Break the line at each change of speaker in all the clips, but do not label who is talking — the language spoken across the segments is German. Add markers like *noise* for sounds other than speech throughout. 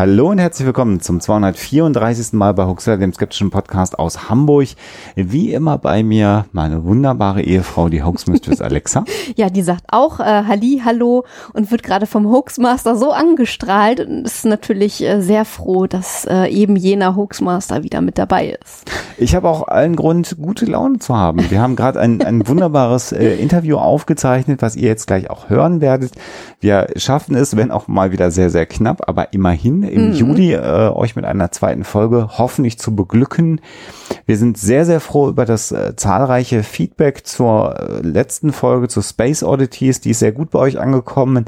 Hallo und herzlich willkommen zum 234. Mal bei Huxler, dem skeptischen Podcast aus Hamburg. Wie immer bei mir meine wunderbare Ehefrau, die Hoaxmistress *laughs* Alexa.
ja, die sagt auch äh, Halli, hallo und wird gerade vom Hoaxmaster so angestrahlt und ist natürlich äh, sehr froh, dass äh, eben jener Hoaxmaster wieder mit dabei ist.
Ich habe auch allen Grund, gute Laune zu haben. Wir haben gerade ein, ein wunderbares äh, Interview aufgezeichnet, was ihr jetzt gleich auch hören werdet. Wir schaffen es, wenn auch mal wieder sehr, sehr knapp, aber immerhin im mhm. Juli äh, euch mit einer zweiten Folge hoffentlich zu beglücken. Wir sind sehr, sehr froh über das äh, zahlreiche Feedback zur äh, letzten Folge zu Space Oddities. Die ist sehr gut bei euch angekommen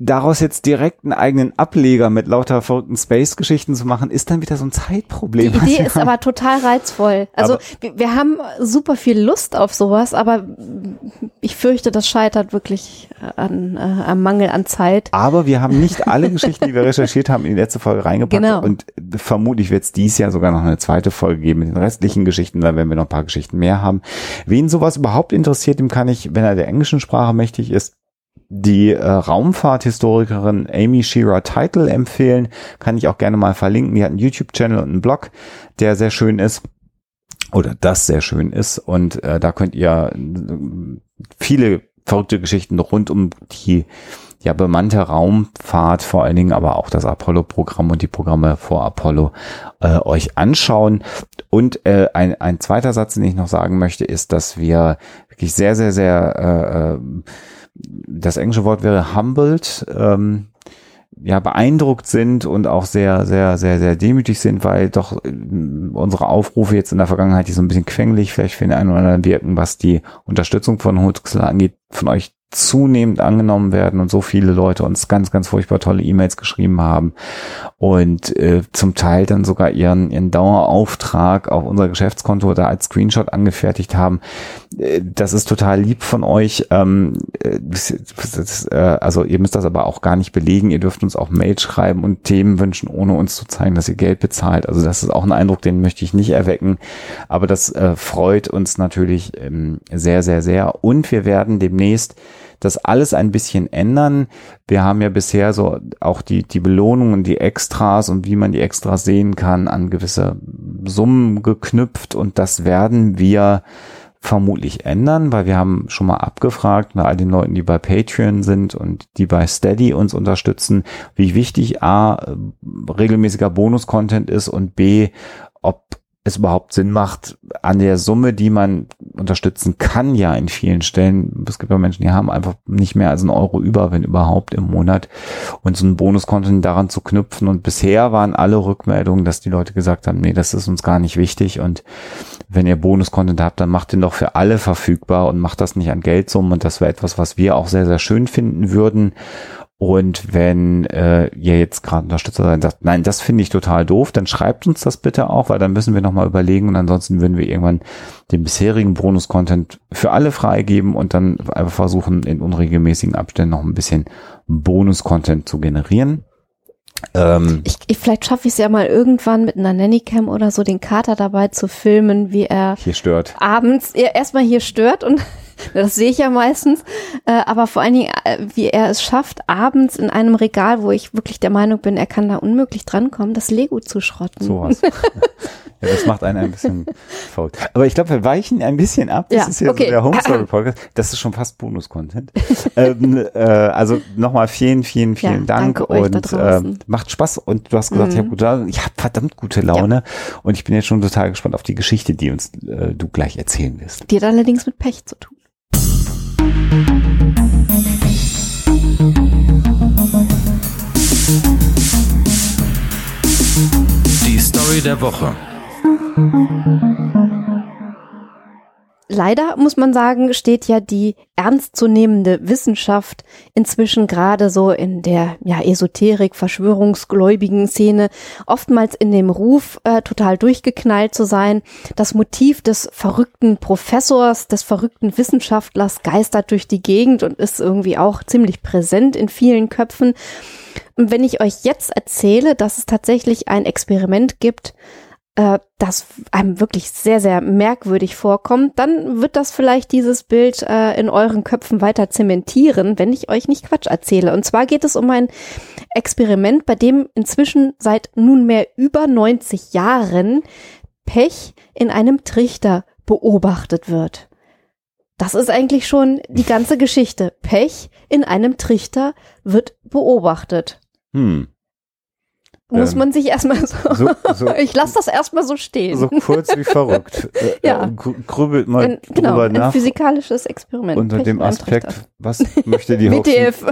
daraus jetzt direkt einen eigenen Ableger mit lauter verrückten Space-Geschichten zu machen, ist dann wieder so ein Zeitproblem.
Die Idee *laughs* ist aber total reizvoll. Also wir, wir, haben super viel Lust auf sowas, aber ich fürchte, das scheitert wirklich an, äh, am Mangel an Zeit.
Aber wir haben nicht alle *laughs* Geschichten, die wir recherchiert haben, in die letzte Folge reingepackt. Genau. Und vermutlich wird es dies Jahr sogar noch eine zweite Folge geben mit den restlichen Geschichten, dann werden wir noch ein paar Geschichten mehr haben. Wen sowas überhaupt interessiert, dem kann ich, wenn er der englischen Sprache mächtig ist, die äh, Raumfahrthistorikerin Amy Shearer Title empfehlen. Kann ich auch gerne mal verlinken. Die hat einen YouTube-Channel und einen Blog, der sehr schön ist. Oder das sehr schön ist. Und äh, da könnt ihr äh, viele verrückte Geschichten rund um die ja bemannte Raumfahrt vor allen Dingen, aber auch das Apollo-Programm und die Programme vor Apollo äh, euch anschauen. Und äh, ein, ein zweiter Satz, den ich noch sagen möchte, ist, dass wir wirklich sehr, sehr, sehr äh, äh das englische Wort wäre humbled, ähm, ja, beeindruckt sind und auch sehr, sehr, sehr, sehr demütig sind, weil doch äh, unsere Aufrufe jetzt in der Vergangenheit, die so ein bisschen quengelig vielleicht für den einen oder anderen wirken, was die Unterstützung von Huxler angeht, von euch zunehmend angenommen werden und so viele Leute uns ganz, ganz furchtbar tolle E-Mails geschrieben haben und äh, zum Teil dann sogar ihren, ihren Dauerauftrag auf unser Geschäftskonto oder als Screenshot angefertigt haben. Äh, das ist total lieb von euch. Ähm, äh, das, das, äh, also ihr müsst das aber auch gar nicht belegen. Ihr dürft uns auch Mails schreiben und Themen wünschen, ohne uns zu zeigen, dass ihr Geld bezahlt. Also das ist auch ein Eindruck, den möchte ich nicht erwecken. Aber das äh, freut uns natürlich ähm, sehr, sehr, sehr. Und wir werden demnächst das alles ein bisschen ändern. Wir haben ja bisher so auch die, die Belohnungen, die Extras und wie man die Extras sehen kann, an gewisse Summen geknüpft und das werden wir vermutlich ändern, weil wir haben schon mal abgefragt bei all den Leuten, die bei Patreon sind und die bei Steady uns unterstützen, wie wichtig A, regelmäßiger Bonus-Content ist und B, ob es überhaupt Sinn macht, an der Summe, die man unterstützen kann, ja in vielen Stellen. Es gibt ja Menschen, die haben einfach nicht mehr als einen Euro über, wenn überhaupt im Monat. Und so ein Bonuskonto daran zu knüpfen. Und bisher waren alle Rückmeldungen, dass die Leute gesagt haben, nee, das ist uns gar nicht wichtig. Und wenn ihr Bonuscontent habt, dann macht den doch für alle verfügbar und macht das nicht an Geldsummen. Und das wäre etwas, was wir auch sehr, sehr schön finden würden. Und wenn äh, ihr jetzt gerade Unterstützer seid und sagt, nein, das finde ich total doof, dann schreibt uns das bitte auch, weil dann müssen wir nochmal überlegen und ansonsten würden wir irgendwann den bisherigen Bonus-Content für alle freigeben und dann einfach versuchen, in unregelmäßigen Abständen noch ein bisschen Bonus-Content zu generieren.
Ähm, ich, ich, vielleicht schaffe ich es ja mal irgendwann mit einer Nannycam oder so, den Kater dabei zu filmen, wie er
hier stört.
Abends erstmal hier stört und das sehe ich ja meistens, äh, aber vor allen Dingen, äh, wie er es schafft, abends in einem Regal, wo ich wirklich der Meinung bin, er kann da unmöglich drankommen, das Lego zu schrotten.
So was. *laughs* Ja, das macht einen ein bisschen faul. Aber ich glaube, wir weichen ein bisschen ab. Das
ja,
ist hier
okay.
so der Home Story *laughs* Podcast. Das ist schon fast Bonus-Content. ähm, äh, also nochmal vielen, vielen, vielen
ja,
Dank und äh, macht Spaß. Und du hast gesagt, mhm. ich habe gute, ich verdammt gute Laune. Ja. Und ich bin jetzt schon total gespannt auf die Geschichte, die uns äh, du gleich erzählen wirst.
Die hat allerdings mit Pech zu tun.
Die Story der Woche.
Leider muss man sagen, steht ja die ernstzunehmende Wissenschaft inzwischen gerade so in der ja, Esoterik, Verschwörungsgläubigen Szene oftmals in dem Ruf, äh, total durchgeknallt zu sein. Das Motiv des verrückten Professors, des verrückten Wissenschaftlers geistert durch die Gegend und ist irgendwie auch ziemlich präsent in vielen Köpfen. Und wenn ich euch jetzt erzähle, dass es tatsächlich ein Experiment gibt, äh, das einem wirklich sehr, sehr merkwürdig vorkommt, dann wird das vielleicht dieses Bild äh, in euren Köpfen weiter zementieren, wenn ich euch nicht Quatsch erzähle. Und zwar geht es um ein Experiment, bei dem inzwischen seit nunmehr über 90 Jahren Pech in einem Trichter beobachtet wird. Das ist eigentlich schon die ganze Geschichte. Pech in einem Trichter wird beobachtet. Hm muss ähm, man sich erstmal so, so, so *laughs* ich lasse das erstmal so stehen.
So kurz wie verrückt. *laughs* Äh, ja. Äh, grübelt mal ein, genau, drüber nach.
Ein physikalisches Experiment.
Unter Pech dem Aspekt, *laughs* was möchte die Hoax,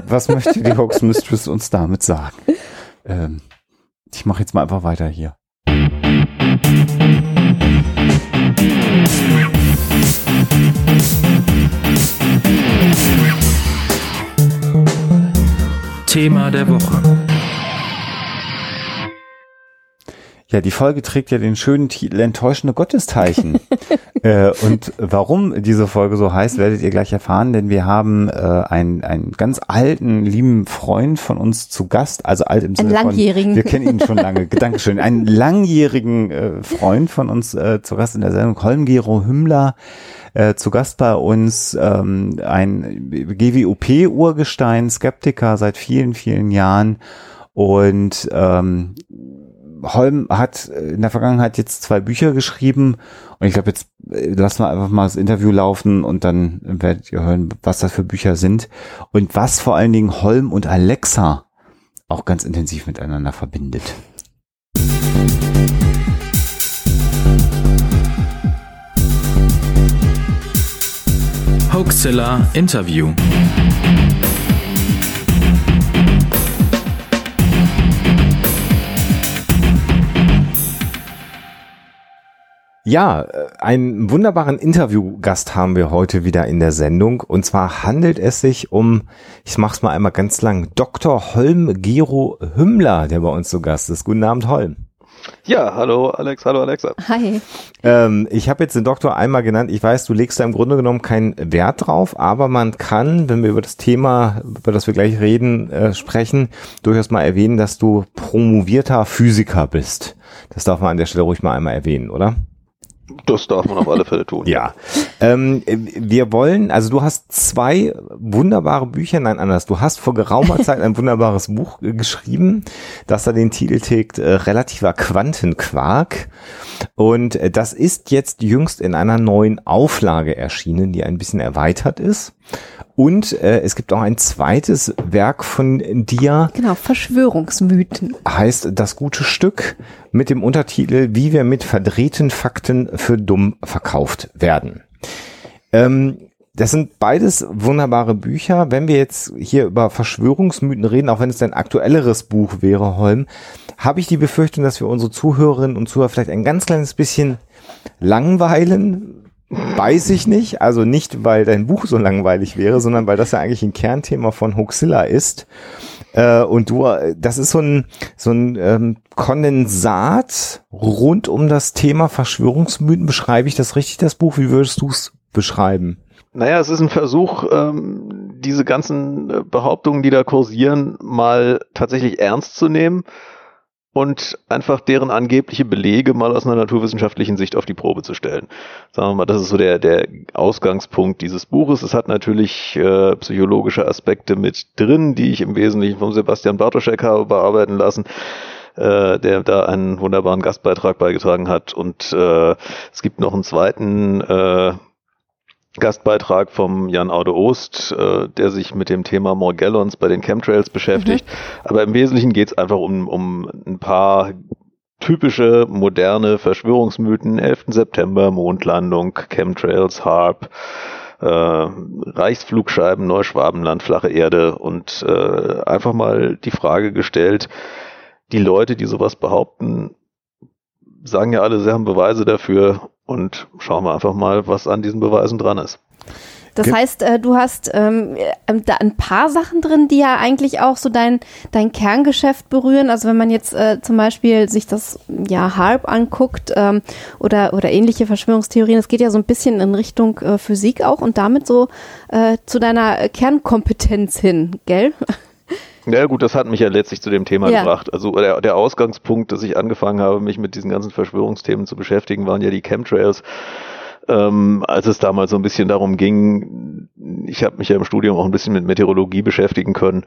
was möchte die Hoax Mistress uns damit sagen? Ähm, ich mache jetzt mal einfach weiter hier.
Thema der Woche.
Ja, die Folge trägt ja den schönen Titel Enttäuschende Gottesteilchen. *laughs* äh, und warum diese Folge so heißt, werdet ihr gleich erfahren, denn wir haben äh, einen, einen ganz alten, lieben Freund von uns zu Gast, also alt im Sinne
von, wir
kennen ihn schon lange, *laughs* Dankeschön, einen langjährigen äh, Freund von uns äh, zu Gast in der Sendung, Holmgero Hümmler, äh, zu Gast bei uns, ähm, ein GWOP-Urgestein, Skeptiker seit vielen, vielen Jahren. Und ähm, Holm hat äh, in der Vergangenheit jetzt zwei Bücher geschrieben und ich glaube, jetzt äh, lassen wir einfach mal das Interview laufen und dann werdet ihr hören, was das für Bücher sind und was vor allen Dingen Holm und Alexa auch ganz intensiv miteinander verbindet.
Hoaxilla Interview.
Ja, äh, einen wunderbaren Interviewgast haben wir heute wieder in der Sendung. Und zwar handelt es sich um, ich mach's mal einmal ganz lang, Dr. Holm Gero Hümmler, der bei uns zu Gast ist. Guten Abend, Holm.
Ja, hallo Alex, hallo Alexa.
Hi.
Ähm, ich habe jetzt den Doktor einmal genannt. Ich weiß, du legst da im Grunde genommen keinen Wert drauf, aber man kann, wenn wir über das Thema, über das wir gleich reden, äh, sprechen, durchaus mal erwähnen, dass du promovierter Physiker bist. Das darf man an der Stelle ruhig mal einmal erwähnen, oder?
Das darf man auf alle Fälle tun.
ja. Ähm, wir wollen, also du hast zwei wunderbare Bücher, nein, anders. Du hast vor geraumer *laughs* Zeit ein wunderbares Buch geschrieben, das da den Titel trägt, äh, relativer Quantenquark. Und äh, das ist jetzt jüngst in einer neuen Auflage erschienen, die ein bisschen erweitert ist. Und äh, es gibt auch ein zweites Werk von dir.
Genau, Verschwörungsmythen.
Heißt das gute Stück mit dem Untertitel Wie wir mit verdrehten Fakten für dumm verkauft werden. Ähm, das sind beides wunderbare Bücher. Wenn wir jetzt hier über Verschwörungsmythen reden, auch wenn es ein aktuelleres Buch wäre, Holm, habe ich die Befürchtung, dass wir unsere Zuhörerinnen und Zuhörer vielleicht ein ganz kleines bisschen langweilen, Weiß ich nicht. Also nicht, weil dein Buch so langweilig wäre, sondern weil das ja eigentlich ein Kernthema von Hoaxilla ist. Äh, und du, das ist so ein, so ein ähm, Kondensat rund um das Thema Verschwörungsmythen. Beschreibe ich das richtig, das Buch? Wie würdest du es beschreiben?
Naja, es ist ein Versuch, ähm, diese ganzen äh, Behauptungen, die da kursieren, mal tatsächlich ernst zu nehmen und einfach deren angebliche Belege mal aus einer naturwissenschaftlichen Sicht auf die Probe zu stellen. Sagen wir mal, das ist so der, der Ausgangspunkt dieses Buches. Es hat natürlich äh, psychologische Aspekte mit drin, die ich im Wesentlichen vom Sebastian Bartoschek habe bearbeiten lassen äh, der da einen wunderbaren Gastbeitrag beigetragen hat. Und äh, es gibt noch einen zweiten äh, Gastbeitrag vom Jan Aude Ost, äh, der sich mit dem Thema Morgellons bei den Chemtrails beschäftigt. Mhm. Aber im Wesentlichen geht es einfach um, um ein paar typische moderne Verschwörungsmythen. 11. September, Mondlandung, Chemtrails, HARP, äh, Reichsflugscheiben, Neuschwabenland, flache Erde und äh, einfach mal die Frage gestellt, die Leute, die sowas behaupten, sagen ja alle, sie haben Beweise dafür und schauen wir einfach mal, was an diesen Beweisen dran ist.
Das heißt, äh, du hast ähm, ähm, da ein paar Sachen drin, die ja eigentlich auch so dein, dein Kerngeschäft berühren. Also wenn man jetzt äh, zum Beispiel sich das ja Harp anguckt ähm, oder, oder ähnliche Verschwörungstheorien, es geht ja so ein bisschen in Richtung äh, Physik auch und damit so äh, zu deiner Kernkompetenz hin, gell? *laughs*
Ja gut, das hat mich ja letztlich zu dem Thema ja. gebracht. Also der, der Ausgangspunkt, dass ich angefangen habe, mich mit diesen ganzen Verschwörungsthemen zu beschäftigen, waren ja die Chemtrails ähm, als es damals so ein bisschen darum ging, ich habe mich ja im Studium auch ein bisschen mit Meteorologie beschäftigen können.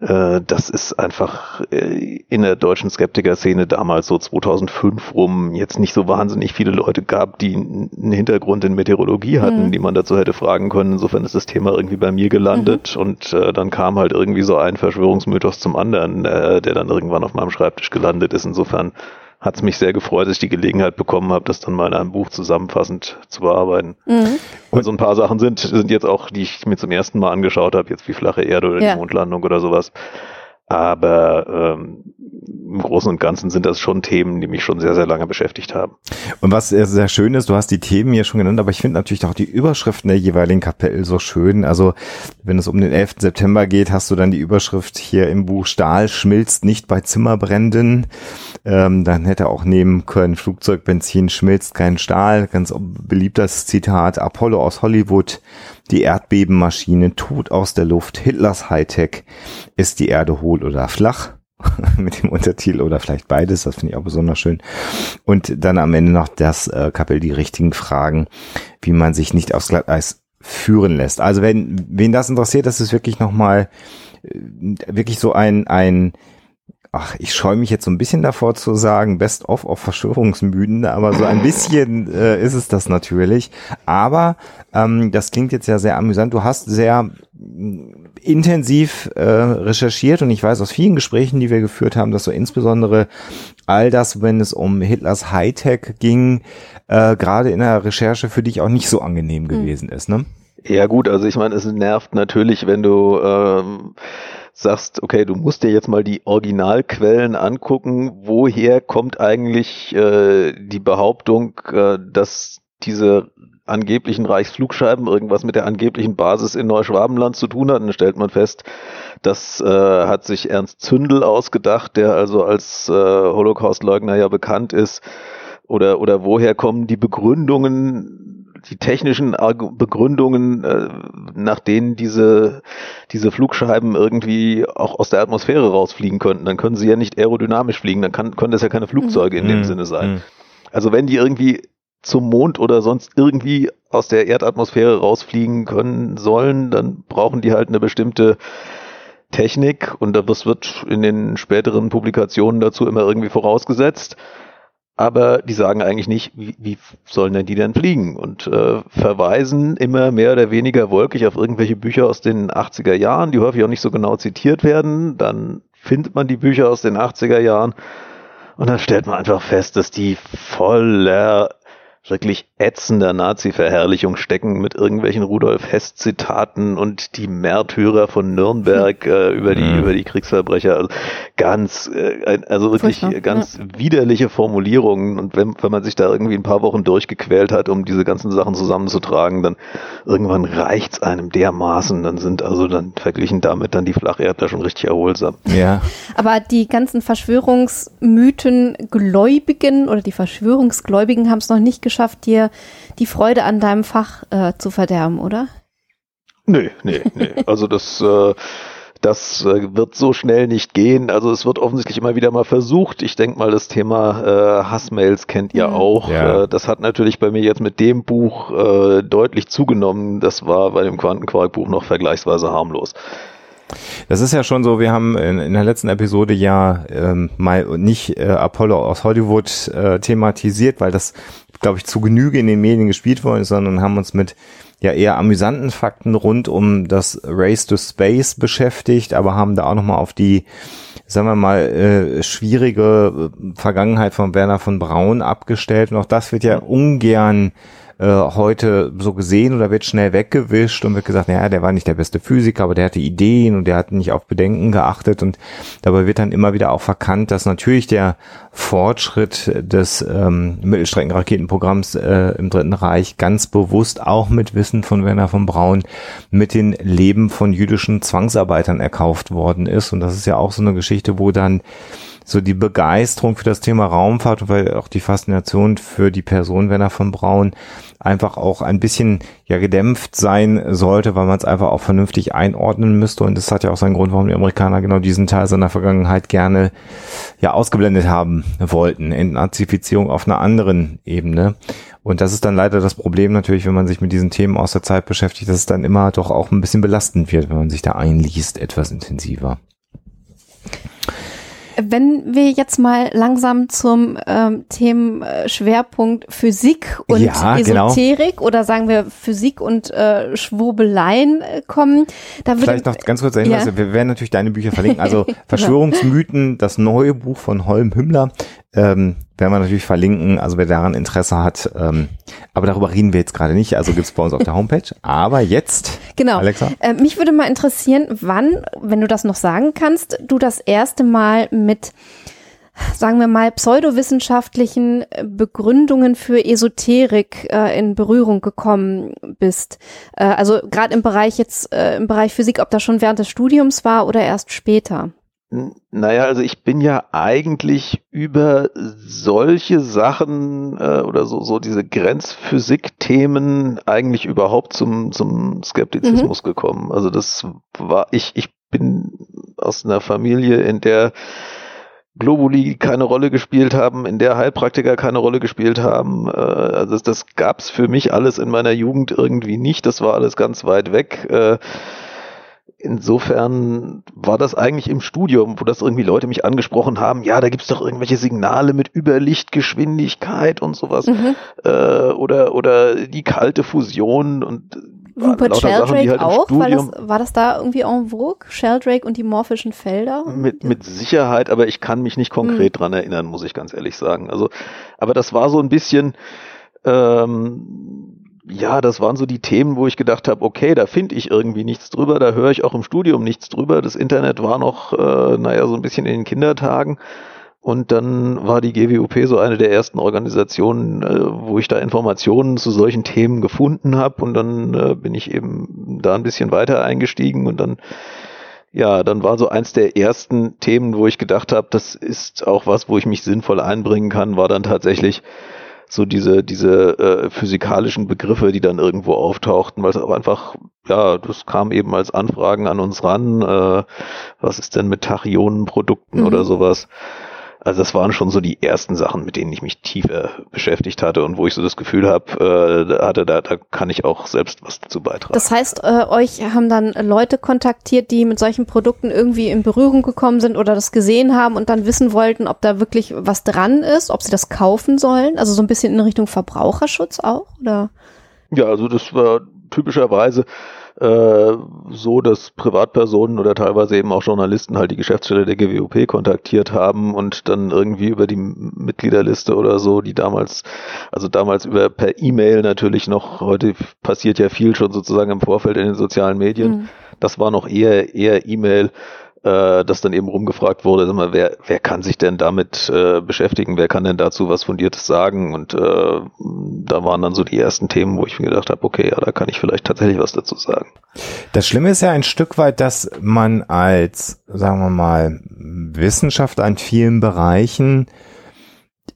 Äh, das ist einfach äh, in der deutschen Skeptiker-Szene damals so 2005 rum jetzt nicht so wahnsinnig viele Leute gab, die einen Hintergrund in Meteorologie hatten, mhm. die man dazu hätte fragen können. Insofern ist das Thema irgendwie bei mir gelandet mhm. und äh, dann kam halt irgendwie so ein Verschwörungsmythos zum anderen, äh, der dann irgendwann auf meinem Schreibtisch gelandet ist. Insofern hat es mich sehr gefreut, dass ich die Gelegenheit bekommen habe, das dann mal in einem Buch zusammenfassend zu bearbeiten. Mhm. Und so ein paar Sachen sind, sind jetzt auch, die ich mir zum ersten Mal angeschaut habe, jetzt wie flache Erde oder ja. die Mondlandung oder sowas. Aber ähm, im Großen und Ganzen sind das schon Themen, die mich schon sehr, sehr lange beschäftigt haben.
Und was sehr, sehr schön ist, du hast die Themen hier schon genannt, aber ich finde natürlich auch die Überschriften der jeweiligen Kapitel so schön. Also wenn es um den 11. September geht, hast du dann die Überschrift hier im Buch Stahl schmilzt nicht bei Zimmerbränden. Ähm, dann hätte auch nehmen können, Flugzeugbenzin schmilzt kein Stahl. Ganz beliebtes Zitat, Apollo aus Hollywood die Erdbebenmaschine, Tod aus der Luft, Hitlers Hightech, ist die Erde hohl oder flach? *laughs* mit dem Untertitel oder vielleicht beides, das finde ich auch besonders schön. Und dann am Ende noch das äh, Kapitel, die richtigen Fragen, wie man sich nicht aufs Glatteis führen lässt. Also wenn, wen das interessiert, das ist wirklich nochmal, äh, wirklich so ein, ein, ach, ich scheue mich jetzt so ein bisschen davor zu sagen, best of auf Verschwörungsmythen, aber so ein bisschen äh, ist es das natürlich. Aber ähm, das klingt jetzt ja sehr amüsant. Du hast sehr mm, intensiv äh, recherchiert und ich weiß aus vielen Gesprächen, die wir geführt haben, dass so insbesondere all das, wenn es um Hitlers Hightech ging, äh, gerade in der Recherche für dich auch nicht so angenehm hm. gewesen ist, ne?
Ja gut, also ich meine, es nervt natürlich, wenn du ähm, sagst, okay, du musst dir jetzt mal die Originalquellen angucken, woher kommt eigentlich äh, die Behauptung, äh, dass diese angeblichen Reichsflugscheiben irgendwas mit der angeblichen Basis in Neuschwabenland zu tun hat. dann stellt man fest, das äh, hat sich Ernst Zündel ausgedacht, der also als äh, Holocaustleugner ja bekannt ist. Oder, oder woher kommen die Begründungen die technischen Begründungen, äh, nach denen diese, diese Flugscheiben irgendwie auch aus der Atmosphäre rausfliegen könnten, dann können sie ja nicht aerodynamisch fliegen, dann kann, können das ja keine Flugzeuge in dem mhm. Sinne sein. Mhm. Also wenn die irgendwie zum Mond oder sonst irgendwie aus der Erdatmosphäre rausfliegen können sollen, dann brauchen die halt eine bestimmte Technik und das wird in den späteren Publikationen dazu immer irgendwie vorausgesetzt aber die sagen eigentlich nicht, wie, wie sollen denn die denn fliegen und äh, verweisen immer mehr oder weniger wolkig auf irgendwelche Bücher aus den 80er Jahren, die häufig auch nicht so genau zitiert werden. Dann findet man die Bücher aus den 80er Jahren und dann stellt man einfach fest, dass die voller wirklich ätzender Nazi-Verherrlichung stecken mit irgendwelchen Rudolf Hess-Zitaten und die Märtyrer von Nürnberg äh, über die mhm. über die Kriegsverbrecher. Also ganz, äh, also wirklich Furchtbar, ganz ja. widerliche Formulierungen. Und wenn, wenn man sich da irgendwie ein paar Wochen durchgequält hat, um diese ganzen Sachen zusammenzutragen, dann irgendwann reicht's einem dermaßen. Dann sind also dann verglichen damit dann die Flacherdler schon richtig erholsam.
Ja. Aber die ganzen Verschwörungsmythen Gläubigen oder die Verschwörungsgläubigen haben es noch nicht geschafft geschafft, dir die Freude an deinem Fach äh, zu verderben, oder?
Nee, nee, nee. *laughs* Also das, äh, das äh, wird so schnell nicht gehen. Also es wird offensichtlich immer wieder mal versucht. Ich denke mal, das Thema äh, Hassmails kennt ihr mhm. auch. Ja. Äh, das hat natürlich bei mir jetzt mit dem Buch äh, deutlich zugenommen. Das war bei dem Quantenquark-Buch noch vergleichsweise harmlos.
Das ist ja schon so, wir haben in, in der letzten Episode ja ähm, mal nicht äh, Apollo aus Hollywood äh, thematisiert, weil das, glaube ich, zu Genüge in den Medien gespielt worden ist, sondern haben uns mit ja eher amüsanten Fakten rund um das Race to Space beschäftigt, aber haben da auch nochmal auf die, sagen wir mal, äh, schwierige Vergangenheit von Werner von Braun abgestellt. Und auch das wird ja ungern äh, heute so gesehen oder wird schnell weggewischt und wird gesagt, naja, der war nicht der beste Physiker, aber der hatte Ideen und der hat nicht auf Bedenken geachtet. Und dabei wird dann immer wieder auch verkannt, dass natürlich der Fortschritt des ähm, Mittelstreckenraketenprogramms äh, im Dritten Reich ganz bewusst auch mit Wissen von Werner von Braun mit den Leben von jüdischen Zwangsarbeitern erkauft worden ist. Und das ist ja auch so eine Geschichte, wo dann so die Begeisterung für das Thema Raumfahrt, weil auch die Faszination für die Person Werner von Braun einfach auch ein bisschen ja gedämpft sein sollte, weil man es einfach auch vernünftig einordnen müsste. Und das hat ja auch seinen Grund, warum die Amerikaner genau diesen Teil seiner Vergangenheit gerne ja ausgeblendet haben wollten. Entnazifizierung auf einer anderen Ebene. Und das ist dann leider das Problem natürlich, wenn man sich mit diesen Themen aus der Zeit beschäftigt, dass es dann immer doch auch ein bisschen belastend wird, wenn man sich da einliest, etwas intensiver.
Wenn wir jetzt mal langsam zum ähm, Themenschwerpunkt Physik und ja, genau. Esoterik genau. oder sagen wir Physik und äh, Schwurbeleien äh, kommen,
da würde Vielleicht noch ganz kurz erinnern, ja. wir werden natürlich deine Bücher verlinken. Also *laughs* Verschwörungsmythen, das neue Buch von Holm Hümmler, ähm, werden wir natürlich verlinken, also wer daran Interesse hat. Ähm, aber darüber reden wir jetzt gerade nicht, also gibt's bei uns auf der Homepage. Aber jetzt,
genau. Alexa. Äh, mich würde mal interessieren, wann, wenn du das noch sagen kannst, du das erste Mal mit sagen wir mal, pseudowissenschaftlichen Begründungen für Esoterik äh, in Berührung gekommen bist. Äh, also gerade im Bereich jetzt, äh, im Bereich Physik, ob das schon während des Studiums war oder erst später.
Naja, also ich bin ja eigentlich über solche Sachen äh, oder so, so diese Grenzphysik-Themen eigentlich überhaupt zum, zum Skeptizismus mhm. gekommen. Also das war, ich, ich bin aus einer Familie, in der Globuli keine Rolle gespielt haben, in der Heilpraktiker keine Rolle gespielt haben. Äh, also das, das gab für mich alles in meiner Jugend irgendwie nicht. Das war alles ganz weit weg. Äh, insofern war das eigentlich im Studium, wo das irgendwie Leute mich angesprochen haben, ja, da gibt's doch irgendwelche Signale mit Überlichtgeschwindigkeit und sowas. Mhm. Äh, oder, oder die kalte Fusion und
Rupert Sheldrake halt auch? War das, war das da irgendwie en vogue? Sheldrake und die morphischen Felder?
Mit, mit Sicherheit, aber ich kann mich nicht konkret mhm. dran erinnern, muss ich ganz ehrlich sagen. Also, aber das war so ein bisschen, ähm, ja, das waren so die Themen, wo ich gedacht habe, okay, da finde ich irgendwie nichts drüber, da höre ich auch im Studium nichts drüber. Das Internet war noch, äh, naja, so ein bisschen in den Kindertagen. Und dann war die GWUP so eine der ersten Organisationen, äh, wo ich da Informationen zu solchen Themen gefunden habe. Und dann äh, bin ich eben da ein bisschen weiter eingestiegen und dann ja, dann war so eins der ersten Themen, wo ich gedacht habe, das ist auch was, wo ich mich sinnvoll einbringen kann, war dann tatsächlich so diese, diese äh, physikalischen Begriffe, die dann irgendwo auftauchten, weil es auch einfach, ja, das kam eben als Anfragen an uns ran, äh, was ist denn mit Tachyonenprodukten mhm. oder sowas. Also das waren schon so die ersten Sachen, mit denen ich mich tiefer beschäftigt hatte und wo ich so das Gefühl habe, äh, hatte, da, da kann ich auch selbst was dazu beitragen.
Das heißt, äh, euch haben dann Leute kontaktiert, die mit solchen Produkten irgendwie in Berührung gekommen sind oder das gesehen haben und dann wissen wollten, ob da wirklich was dran ist, ob sie das kaufen sollen. Also so ein bisschen in Richtung Verbraucherschutz auch, oder?
Ja, also das war typischerweise äh, so, dass Privatpersonen oder teilweise eben auch Journalisten halt die Geschäftsstelle der GWOP kontaktiert haben und dann irgendwie über die Mitgliederliste oder so, die damals, also damals über per E-Mail natürlich noch, heute passiert ja viel schon sozusagen im Vorfeld in den sozialen Medien. Mhm. Das war noch eher, eher E-Mail äh, dass dann eben rumgefragt wurde, sag mal, wer, wer kann sich denn damit äh, beschäftigen, wer kann denn dazu was Fundiertes sagen? Und äh, da waren dann so die ersten Themen, wo ich mir gedacht habe, okay, ja, da kann ich vielleicht tatsächlich was dazu sagen.
Das Schlimme ist ja ein Stück weit, dass man als, sagen wir mal, Wissenschaftler in vielen Bereichen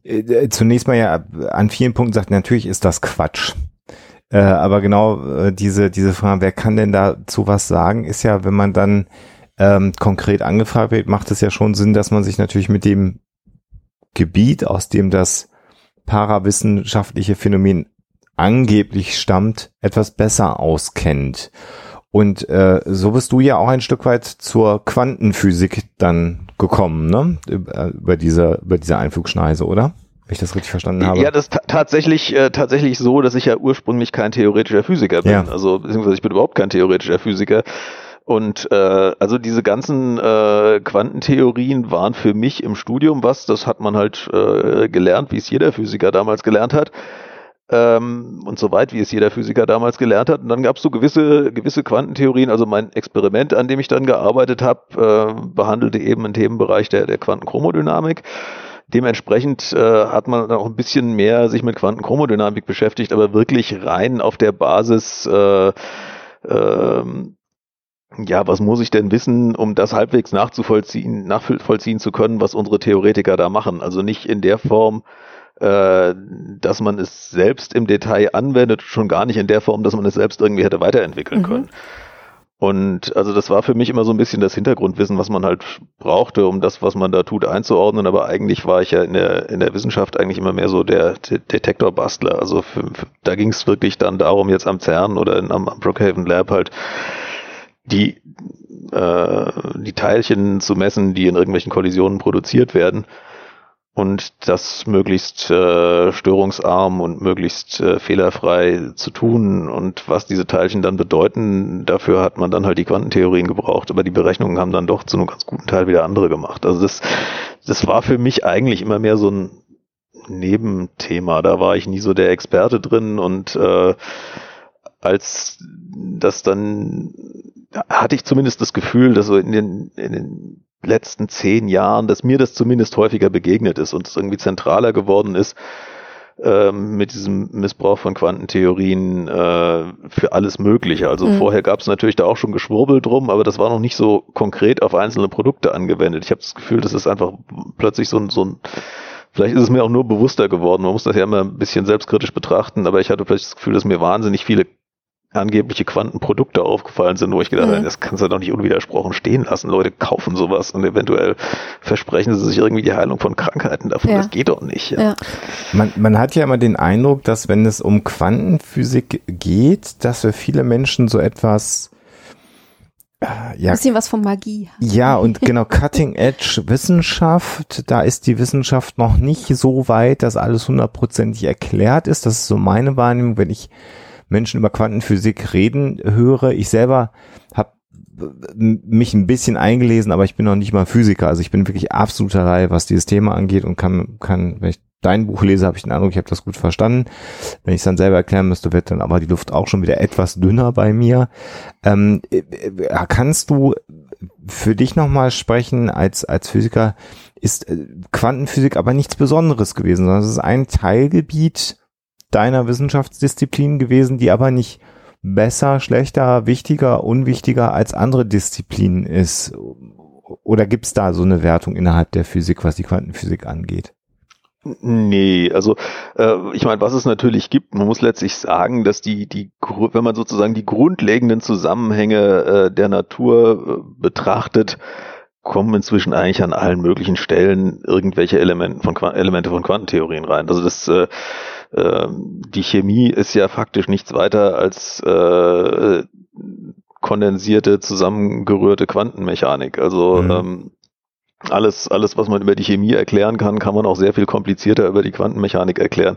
äh, zunächst mal ja an vielen Punkten sagt, natürlich ist das Quatsch. Äh, aber genau äh, diese, diese Frage, wer kann denn dazu was sagen, ist ja, wenn man dann ähm, konkret angefragt wird, macht es ja schon Sinn, dass man sich natürlich mit dem Gebiet, aus dem das parawissenschaftliche Phänomen angeblich stammt, etwas besser auskennt. Und äh, so bist du ja auch ein Stück weit zur Quantenphysik dann gekommen, ne? Über, diese, über diese Einflugschneise, oder? Wenn ich das richtig verstanden habe.
Ja, das ist tatsächlich, äh, tatsächlich so, dass ich ja ursprünglich kein theoretischer Physiker bin. Ja. Also, beziehungsweise ich bin überhaupt kein theoretischer Physiker. Und äh, also diese ganzen äh, Quantentheorien waren für mich im Studium was, das hat man halt äh, gelernt, wie es jeder Physiker damals gelernt hat. ähm, und so weit, wie es jeder Physiker damals gelernt hat. Und dann gab es so gewisse, gewisse Quantentheorien. Also mein Experiment, an dem ich dann gearbeitet habe, äh, behandelte eben einen Themenbereich der, der Quantenchromodynamik. Dementsprechend äh, hat man auch ein bisschen mehr sich mit Quantenchromodynamik beschäftigt, aber wirklich rein auf der Basis äh, ähm, ja, was muss ich denn wissen, um das halbwegs nachzuvollziehen, nachvollziehen zu können, was unsere Theoretiker da machen? Also nicht in der Form, äh, dass man es selbst im Detail anwendet, schon gar nicht in der Form, dass man es selbst irgendwie hätte weiterentwickeln mhm. können. Und also das war für mich immer so ein bisschen das Hintergrundwissen, was man halt brauchte, um das, was man da tut, einzuordnen. Aber eigentlich war ich ja in der, in der Wissenschaft eigentlich immer mehr so der Detektorbastler. Also für, für, da ging es wirklich dann darum, jetzt am CERN oder in, am, am Brookhaven Lab halt die, äh, die Teilchen zu messen, die in irgendwelchen Kollisionen produziert werden und das möglichst äh, störungsarm und möglichst äh, fehlerfrei zu tun. Und was diese Teilchen dann bedeuten, dafür hat man dann halt die Quantentheorien gebraucht, aber die Berechnungen haben dann doch zu einem ganz guten Teil wieder andere gemacht. Also das, das war für mich eigentlich immer mehr so ein Nebenthema. Da war ich nie so der Experte drin und äh, als das dann hatte ich zumindest das Gefühl, dass so in den, in den letzten zehn Jahren, dass mir das zumindest häufiger begegnet ist und es irgendwie zentraler geworden ist ähm, mit diesem Missbrauch von Quantentheorien äh, für alles Mögliche. Also mhm. vorher gab es natürlich da auch schon Geschwurbel drum, aber das war noch nicht so konkret auf einzelne Produkte angewendet. Ich habe das Gefühl, das ist einfach plötzlich so ein, so ein Vielleicht ist es mir auch nur bewusster geworden. Man muss das ja immer ein bisschen selbstkritisch betrachten, aber ich hatte plötzlich das Gefühl, dass mir wahnsinnig viele angebliche Quantenprodukte aufgefallen sind, wo ich gedacht habe, mhm. das kannst du doch nicht unwidersprochen stehen lassen. Leute kaufen sowas und eventuell versprechen sie sich irgendwie die Heilung von Krankheiten davon. Ja. Das geht doch nicht. Ja. ja.
Man, man hat ja immer den Eindruck, dass wenn es um Quantenphysik geht, dass für viele Menschen so etwas
äh, ja, ein bisschen was von Magie.
Ja, und genau, Cutting Edge Wissenschaft, da ist die Wissenschaft noch nicht so weit, dass alles hundertprozentig erklärt ist. Das ist so meine Wahrnehmung, wenn ich Menschen über Quantenphysik reden höre. Ich selber habe mich ein bisschen eingelesen, aber ich bin noch nicht mal Physiker. Also ich bin wirklich absoluter Reihe, was dieses Thema angeht und kann, kann, wenn ich dein Buch lese, habe ich den Eindruck, ich habe das gut verstanden. Wenn ich es dann selber erklären müsste, wird dann aber die Luft auch schon wieder etwas dünner bei mir. Ähm, äh, kannst du für dich nochmal sprechen als, als Physiker? Ist äh, Quantenphysik aber nichts Besonderes gewesen, sondern es ist ein Teilgebiet deiner Wissenschaftsdisziplin gewesen, die aber nicht besser, schlechter, wichtiger, unwichtiger als andere Disziplinen ist? Oder gibt es da so eine Wertung innerhalb der Physik, was die Quantenphysik angeht?
Nee, also äh, ich meine, was es natürlich gibt, man muss letztlich sagen, dass die, die, wenn man sozusagen die grundlegenden Zusammenhänge äh, der Natur äh, betrachtet, kommen inzwischen eigentlich an allen möglichen Stellen irgendwelche Elemente von, Elemente von Quantentheorien rein. Also das äh, ähm, die Chemie ist ja faktisch nichts weiter als äh, kondensierte, zusammengerührte Quantenmechanik. Also mhm. ähm, alles, alles, was man über die Chemie erklären kann, kann man auch sehr viel komplizierter über die Quantenmechanik erklären.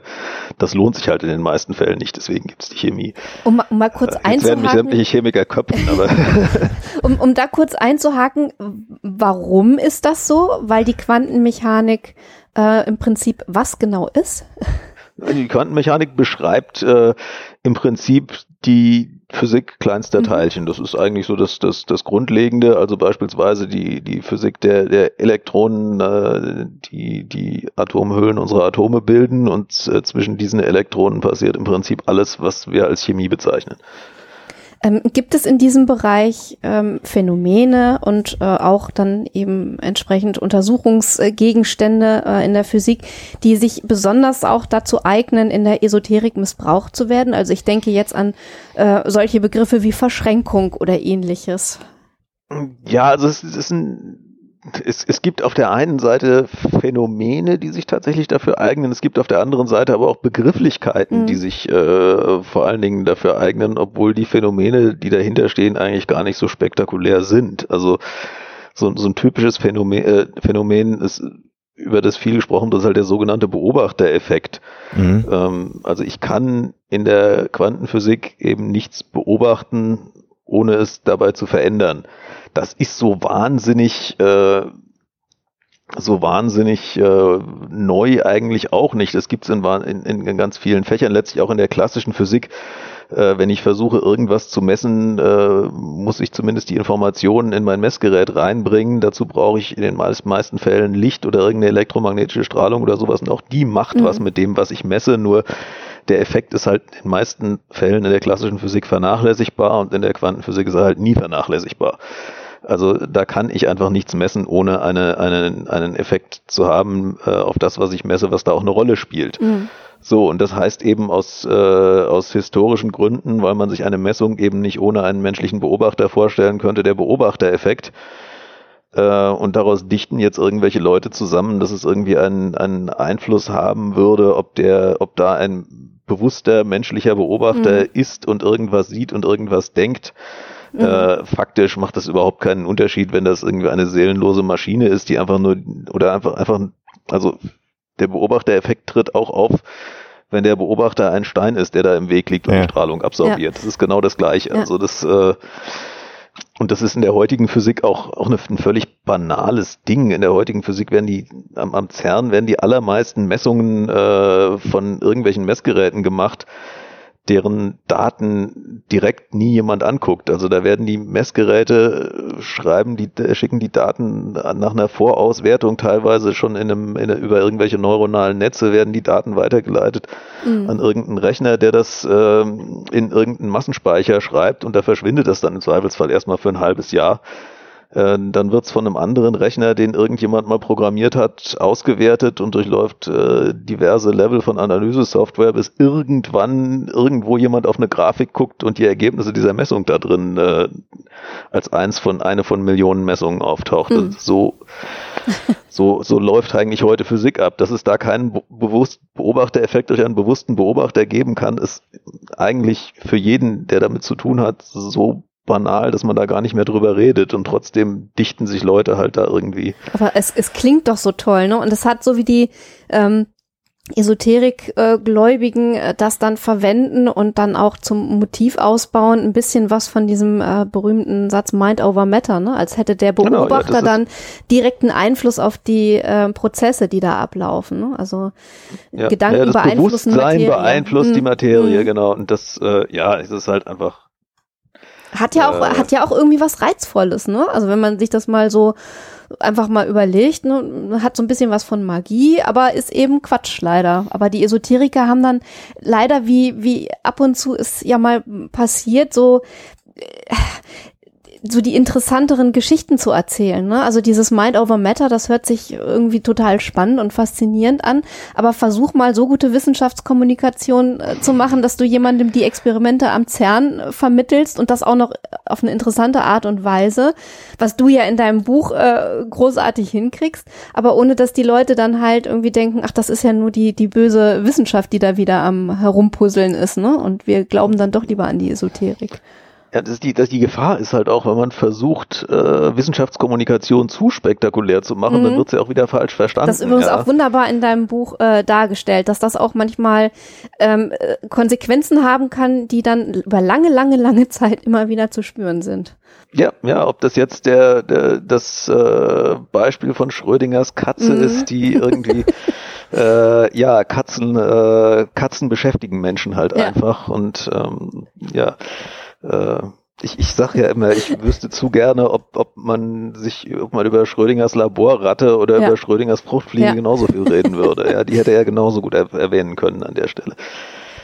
Das lohnt sich halt in den meisten Fällen nicht, deswegen gibt es die Chemie.
Um, um mal kurz äh, einzuhaken. werden mich
sämtliche Chemiker köpfen, aber. *laughs* *laughs*
um, um da kurz einzuhaken, warum ist das so? Weil die Quantenmechanik äh, im Prinzip was genau ist?
Die Quantenmechanik beschreibt äh, im Prinzip die Physik kleinster mhm. Teilchen. Das ist eigentlich so das, das, das Grundlegende. Also beispielsweise die, die Physik der, der Elektronen, äh, die die Atomhüllen unserer Atome bilden und äh, zwischen diesen Elektronen passiert im Prinzip alles, was wir als Chemie bezeichnen.
Ähm, gibt es in diesem Bereich ähm, Phänomene und äh, auch dann eben entsprechend Untersuchungsgegenstände äh, in der Physik, die sich besonders auch dazu eignen, in der Esoterik missbraucht zu werden? Also ich denke jetzt an äh, solche Begriffe wie Verschränkung oder ähnliches.
Ja, also es, es ist ein es, es gibt auf der einen Seite Phänomene, die sich tatsächlich dafür eignen. Es gibt auf der anderen Seite aber auch Begrifflichkeiten, mhm. die sich äh, vor allen Dingen dafür eignen, obwohl die Phänomene, die dahinter stehen, eigentlich gar nicht so spektakulär sind. Also so, so ein typisches Phänomen, äh, Phänomen ist über das viel gesprochen, das ist halt der sogenannte Beobachtereffekt. Mhm. Ähm, also ich kann in der Quantenphysik eben nichts beobachten, ohne es dabei zu verändern das ist so wahnsinnig, äh, so wahnsinnig äh, neu eigentlich auch nicht. Es gibt es in, in, in ganz vielen Fächern, letztlich auch in der klassischen Physik. Äh, wenn ich versuche, irgendwas zu messen, äh, muss ich zumindest die Informationen in mein Messgerät reinbringen. Dazu brauche ich in den meisten Fällen Licht oder irgendeine elektromagnetische Strahlung oder sowas. Und auch die macht mhm. was mit dem, was ich messe. Nur der Effekt ist halt in den meisten Fällen in der klassischen Physik vernachlässigbar und in der Quantenphysik ist er halt nie vernachlässigbar. Also da kann ich einfach nichts messen, ohne eine, eine, einen Effekt zu haben äh, auf das, was ich messe, was da auch eine Rolle spielt. Mhm. So, und das heißt eben aus, äh, aus historischen Gründen, weil man sich eine Messung eben nicht ohne einen menschlichen Beobachter vorstellen könnte, der Beobachtereffekt. Äh, und daraus dichten jetzt irgendwelche Leute zusammen, dass es irgendwie einen, einen Einfluss haben würde, ob der, ob da ein bewusster menschlicher Beobachter mhm. ist und irgendwas sieht und irgendwas denkt. Mhm. Äh, faktisch macht das überhaupt keinen Unterschied, wenn das irgendwie eine seelenlose Maschine ist, die einfach nur oder einfach einfach also der Beobachtereffekt tritt auch auf, wenn der Beobachter ein Stein ist, der da im Weg liegt und ja. Strahlung absorbiert. Ja. Das ist genau das Gleiche. Ja. Also das äh, und das ist in der heutigen Physik auch, auch ein völlig banales Ding. In der heutigen Physik werden die, am, am CERN werden die allermeisten Messungen äh, von irgendwelchen Messgeräten gemacht, deren Daten direkt nie jemand anguckt. Also da werden die Messgeräte äh, schreiben, die äh, schicken die Daten nach einer Vorauswertung teilweise schon in einem, in, über irgendwelche neuronalen Netze werden die Daten weitergeleitet mhm. an irgendeinen Rechner, der das äh, in irgendeinen Massenspeicher schreibt und da verschwindet das dann im Zweifelsfall erstmal für ein halbes Jahr. Äh, dann wird's von einem anderen Rechner, den irgendjemand mal programmiert hat, ausgewertet und durchläuft äh, diverse Level von Analyse-Software, bis irgendwann irgendwo jemand auf eine Grafik guckt und die Ergebnisse dieser Messung da drin äh, als eins von eine von Millionen Messungen auftaucht. Mhm. So so so läuft eigentlich heute Physik ab. Dass es da keinen bewusst Beobachtereffekt durch einen bewussten Beobachter geben kann, ist eigentlich für jeden, der damit zu tun hat, so banal, dass man da gar nicht mehr drüber redet und trotzdem dichten sich Leute halt da irgendwie.
Aber es, es klingt doch so toll, ne? Und es hat so wie die ähm, Esoterik-Gläubigen äh, das dann verwenden und dann auch zum Motiv ausbauen, ein bisschen was von diesem äh, berühmten Satz Mind over Matter, ne? als hätte der Beobachter genau, ja, dann direkten Einfluss auf die äh, Prozesse, die da ablaufen. Ne? Also ja, Gedanken ja, das beeinflussen
Bewusstsein Materie. beeinflusst hm. die Materie, hm. genau. Und das, äh, ja, es ist halt einfach
hat ja auch, äh, hat ja auch irgendwie was Reizvolles, ne? Also wenn man sich das mal so einfach mal überlegt, ne, hat so ein bisschen was von Magie, aber ist eben Quatsch leider. Aber die Esoteriker haben dann leider, wie, wie ab und zu ist ja mal passiert, so äh, so die interessanteren Geschichten zu erzählen. Ne? Also dieses Mind over Matter, das hört sich irgendwie total spannend und faszinierend an, aber versuch mal so gute Wissenschaftskommunikation äh, zu machen, dass du jemandem die Experimente am CERN äh, vermittelst und das auch noch auf eine interessante Art und Weise, was du ja in deinem Buch äh, großartig hinkriegst, aber ohne dass die Leute dann halt irgendwie denken, ach, das ist ja nur die, die böse Wissenschaft, die da wieder am Herumpuzzeln ist, ne? Und wir glauben dann doch lieber an die Esoterik.
Ja, das ist die, das die Gefahr ist halt auch, wenn man versucht, äh, Wissenschaftskommunikation zu spektakulär zu machen, mhm. dann wird sie ja auch wieder falsch verstanden.
Das ist übrigens
ja.
auch wunderbar in deinem Buch äh, dargestellt, dass das auch manchmal ähm, äh, Konsequenzen haben kann, die dann über lange, lange, lange Zeit immer wieder zu spüren sind.
Ja, ja, ob das jetzt der, der das äh, Beispiel von Schrödingers Katze mhm. ist, die irgendwie *laughs* äh, ja Katzen äh, Katzen beschäftigen Menschen halt ja. einfach und ähm, ja äh, ich, ich sage ja immer, ich wüsste zu gerne, ob, ob man sich, ob man über Schrödingers Laborratte oder ja. über Schrödingers Fruchtfliege ja. genauso viel reden würde. *laughs* Ja, die hätte er genauso gut erwähnen können an der Stelle.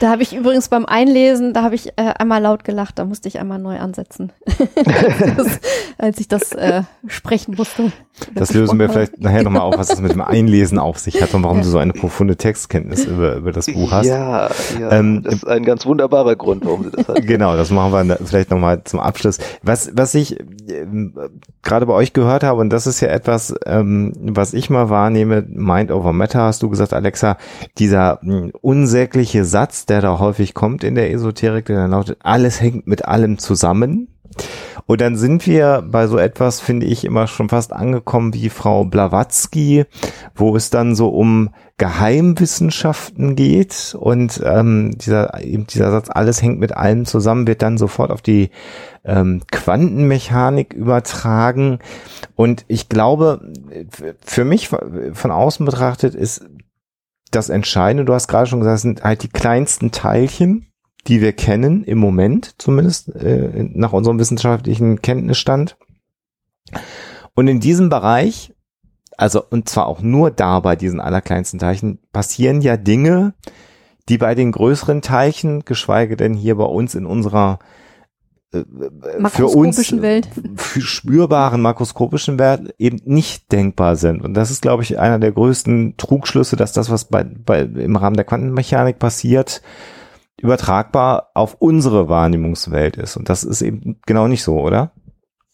Da habe ich übrigens beim Einlesen, da habe ich äh, einmal laut gelacht, da musste ich einmal neu ansetzen, *laughs* das, als ich das äh, sprechen musste.
Das lösen wir vielleicht nachher nochmal auf, was das mit dem *laughs* Einlesen auf sich hat und warum ja. du so eine profunde Textkenntnis über, über das Buch hast.
Ja, ja ähm, das ist ein ganz wunderbarer Grund, warum du das hast. *laughs*
Genau, das machen wir vielleicht nochmal zum Abschluss. Was, was ich äh, gerade bei euch gehört habe, und das ist ja etwas, ähm, was ich mal wahrnehme, Mind over Matter, hast du gesagt, Alexa, dieser mh, unsägliche Satz, der da häufig kommt in der Esoterik, der dann lautet, alles hängt mit allem zusammen.
Und dann sind wir bei so etwas, finde ich, immer schon fast angekommen wie Frau Blavatsky, wo es dann so um Geheimwissenschaften geht und ähm, dieser, eben dieser Satz, alles hängt mit allem zusammen, wird dann sofort auf die ähm, Quantenmechanik übertragen. Und ich glaube, für mich von außen betrachtet ist das Entscheidende, du hast gerade schon gesagt, sind halt die kleinsten Teilchen, die wir kennen, im Moment zumindest, äh, nach unserem wissenschaftlichen Kenntnisstand. Und in diesem Bereich, also und zwar auch nur da bei diesen allerkleinsten Teilchen, passieren ja Dinge, die bei den größeren Teilchen, geschweige denn hier bei uns in unserer für uns
Welt. *laughs*
Für spürbaren makroskopischen Wert eben nicht denkbar sind. Und das ist, glaube ich, einer der größten Trugschlüsse, dass das, was bei, bei, im Rahmen der Quantenmechanik passiert, übertragbar auf unsere Wahrnehmungswelt ist. Und das ist eben genau nicht so, oder?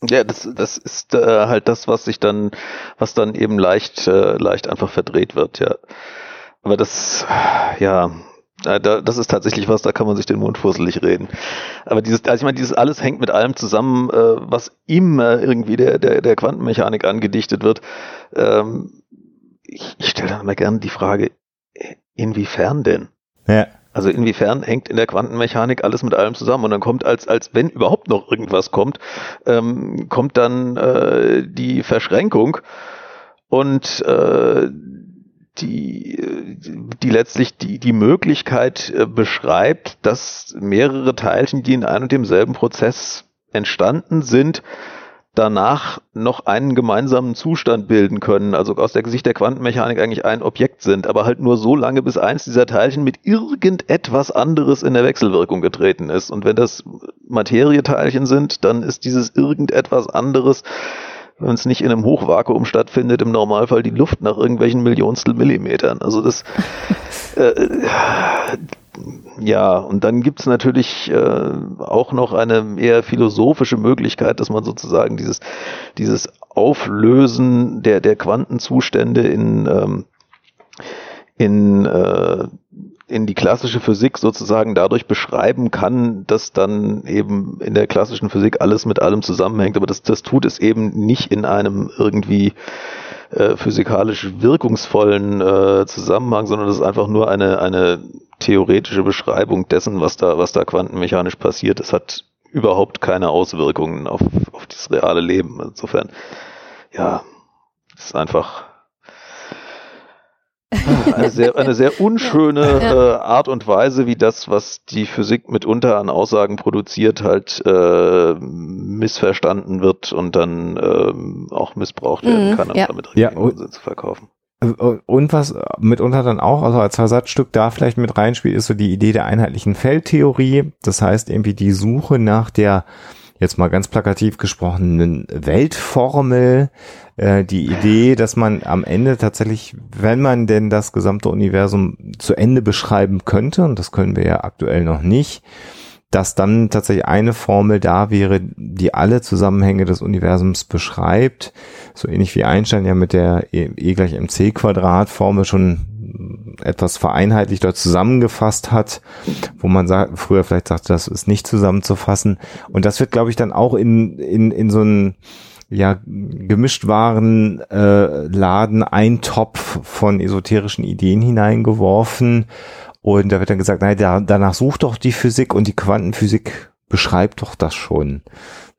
Ja, das, das ist äh, halt das, was sich dann, was dann eben leicht, äh, leicht einfach verdreht wird, ja. Aber das, ja, das ist tatsächlich was, da kann man sich den Mund fusselig reden. Aber dieses, also ich meine, dieses alles hängt mit allem zusammen, äh, was immer irgendwie der, der, der Quantenmechanik angedichtet wird. Ähm, ich, ich stelle dann immer gerne die Frage, inwiefern denn? Ja. Also inwiefern hängt in der Quantenmechanik alles mit allem zusammen und dann kommt als als wenn überhaupt noch irgendwas kommt, ähm, kommt dann äh, die Verschränkung und äh, die, die letztlich die, die Möglichkeit äh, beschreibt, dass mehrere Teilchen, die in einem und demselben Prozess entstanden sind, danach noch einen gemeinsamen Zustand bilden können, also aus der Gesicht der Quantenmechanik eigentlich ein Objekt sind, aber halt nur so lange, bis eins dieser Teilchen mit irgendetwas anderes in der Wechselwirkung getreten ist. Und wenn das Materieteilchen sind, dann ist dieses irgendetwas anderes wenn es nicht in einem Hochvakuum stattfindet, im Normalfall die Luft nach irgendwelchen Millionstel Millimetern. Also das *laughs* äh, ja, und dann gibt's natürlich äh, auch noch eine eher philosophische Möglichkeit, dass man sozusagen dieses, dieses Auflösen der, der Quantenzustände in, ähm, in äh, in die klassische Physik sozusagen dadurch beschreiben kann, dass dann eben in der klassischen Physik alles mit allem zusammenhängt. Aber das, das tut es eben nicht in einem irgendwie äh, physikalisch wirkungsvollen äh, Zusammenhang, sondern das ist einfach nur eine, eine theoretische Beschreibung dessen, was da, was da quantenmechanisch passiert. Es hat überhaupt keine Auswirkungen auf, auf das reale Leben. Insofern, ja, es ist einfach eine sehr, eine sehr unschöne ja. äh, Art und Weise, wie das, was die Physik mitunter an Aussagen produziert, halt äh, missverstanden wird und dann äh, auch missbraucht werden mhm, kann, um ja. damit
ja, Unsinn zu verkaufen. Und was mitunter dann auch, also als Versatzstück da vielleicht mit reinspielt, ist so die Idee der einheitlichen Feldtheorie. Das heißt irgendwie die Suche nach der jetzt mal ganz plakativ gesprochenen Weltformel, äh, die Idee, dass man am Ende tatsächlich, wenn man denn das gesamte Universum zu Ende beschreiben könnte, und das können wir ja aktuell noch nicht, dass dann tatsächlich eine Formel da wäre, die alle Zusammenhänge des Universums beschreibt, so ähnlich wie Einstein ja mit der E, e gleich mc Quadrat Formel schon etwas vereinheitlicht dort zusammengefasst hat, wo man sagt, früher vielleicht sagte, das ist nicht zusammenzufassen. Und das wird, glaube ich, dann auch in, in, in so einen ja, gemischt waren äh, Laden ein Topf von esoterischen Ideen hineingeworfen. Und da wird dann gesagt, nein, da, danach sucht doch die Physik und die Quantenphysik beschreibt doch das schon.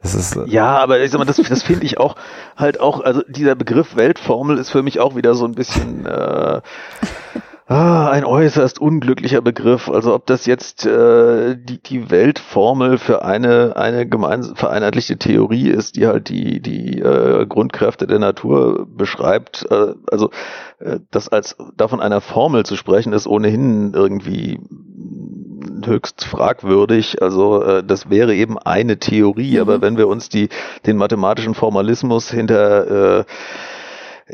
Das ist,
äh, ja, aber ich sag mal, das, das finde ich auch halt auch, also dieser Begriff Weltformel ist für mich auch wieder so ein bisschen äh, Ah, ein äußerst unglücklicher Begriff. Also ob das jetzt äh, die, die Weltformel für eine, eine gemeinsam vereinheitlichte Theorie ist, die halt die, die äh, Grundkräfte der Natur beschreibt. Äh, also äh, das als davon einer Formel zu sprechen, ist ohnehin irgendwie höchst fragwürdig. Also äh, das wäre eben eine Theorie, mhm. aber wenn wir uns die den mathematischen Formalismus hinter äh,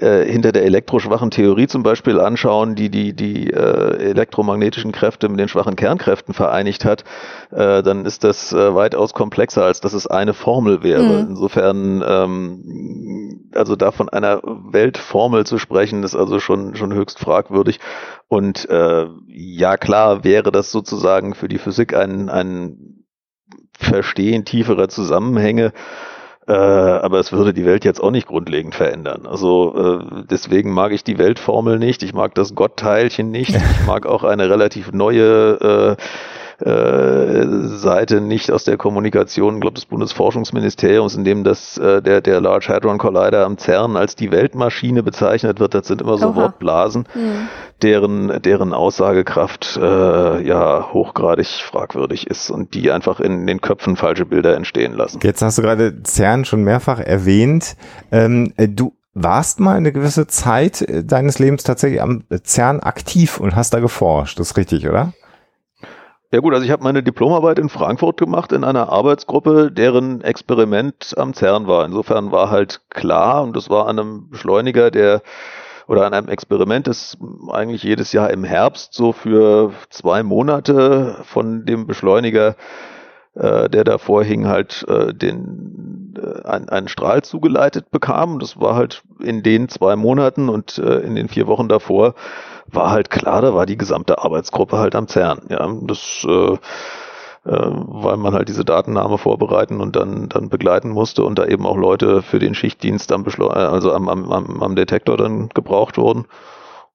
äh, hinter der elektroschwachen Theorie zum Beispiel anschauen, die die, die äh, elektromagnetischen Kräfte mit den schwachen Kernkräften vereinigt hat, äh, dann ist das äh, weitaus komplexer, als dass es eine Formel wäre. Mhm. Insofern, ähm, also da von einer Weltformel zu sprechen, ist also schon, schon höchst fragwürdig. Und äh, ja, klar wäre das sozusagen für die Physik ein, ein Verstehen tieferer Zusammenhänge. Äh, aber es würde die Welt jetzt auch nicht grundlegend verändern. Also äh, deswegen mag ich die Weltformel nicht, ich mag das Gottteilchen nicht, ich mag auch eine relativ neue äh, äh, Seite nicht aus der Kommunikation, glaube des Bundesforschungsministeriums, in dem das äh, der der Large Hadron Collider am CERN als die Weltmaschine bezeichnet wird. Das sind immer so Oha. Wortblasen, mhm. deren deren Aussagekraft äh, ja hochgradig fragwürdig ist und die einfach in den Köpfen falsche Bilder entstehen lassen.
Jetzt hast du gerade CERN schon mehrfach erwähnt. Ähm, äh, du warst mal eine gewisse Zeit äh, deines Lebens tatsächlich am CERN aktiv und hast da geforscht. Das ist richtig, oder?
Ja gut, also ich habe meine Diplomarbeit in Frankfurt gemacht in einer Arbeitsgruppe, deren Experiment am CERN war. Insofern war halt klar, und das war an einem Beschleuniger, der oder an einem Experiment, das eigentlich jedes Jahr im Herbst so für zwei Monate von dem Beschleuniger, äh, der davor hing, halt äh, den äh, einen, einen Strahl zugeleitet bekam. Das war halt in den zwei Monaten und äh, in den vier Wochen davor war halt klar, da war die gesamte Arbeitsgruppe halt am CERN. Ja, das, äh, äh, weil man halt diese Datennahme vorbereiten und dann, dann begleiten musste und da eben auch Leute für den Schichtdienst am, Beschleu also am, am, am Detektor dann gebraucht wurden.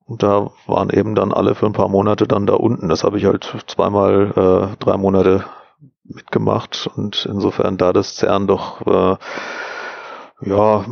Und da waren eben dann alle für ein paar Monate dann da unten. Das habe ich halt zweimal, äh, drei Monate mitgemacht und insofern da das CERN doch äh, ja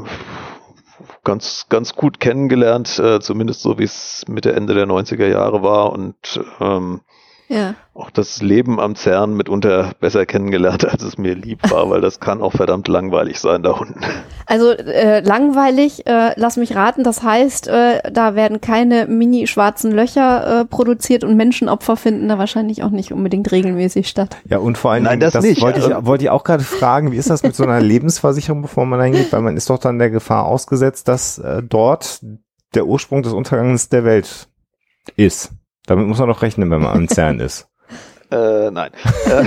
ganz, ganz gut kennengelernt, äh, zumindest so wie es Mitte, Ende der 90er Jahre war. Und ähm, ja. auch das Leben am CERN mitunter besser kennengelernt, als es mir lieb war, weil das kann auch verdammt langweilig sein da unten.
Also äh, langweilig, äh, lass mich raten, das heißt, äh, da werden keine mini-schwarzen Löcher äh, produziert und Menschenopfer finden da wahrscheinlich auch nicht unbedingt regelmäßig statt.
Ja, und vor allem, Nein, das, das nicht. Wollte, ich, wollte ich auch gerade fragen, wie ist das mit so einer Lebensversicherung, bevor man hingeht, weil man ist doch dann der Gefahr ausgesetzt, dass äh, dort der Ursprung des Untergangs der Welt ist. Damit muss man doch rechnen, wenn man am CERN ist. *laughs*
Äh, nein. Äh,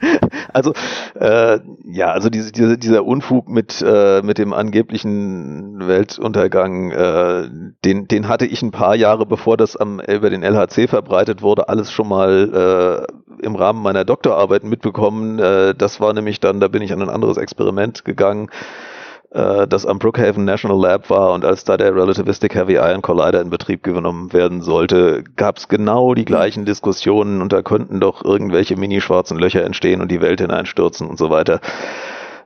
*laughs* also äh, ja, also diese, diese, dieser Unfug mit äh, mit dem angeblichen Weltuntergang, äh, den den hatte ich ein paar Jahre bevor das am über den LHC verbreitet wurde, alles schon mal äh, im Rahmen meiner Doktorarbeit mitbekommen. Äh, das war nämlich dann, da bin ich an ein anderes Experiment gegangen äh, das am Brookhaven National Lab war und als da der Relativistic Heavy Ion Collider in Betrieb genommen werden sollte, gab es genau die gleichen Diskussionen und da könnten doch irgendwelche mini-schwarzen Löcher entstehen und die Welt hineinstürzen und so weiter.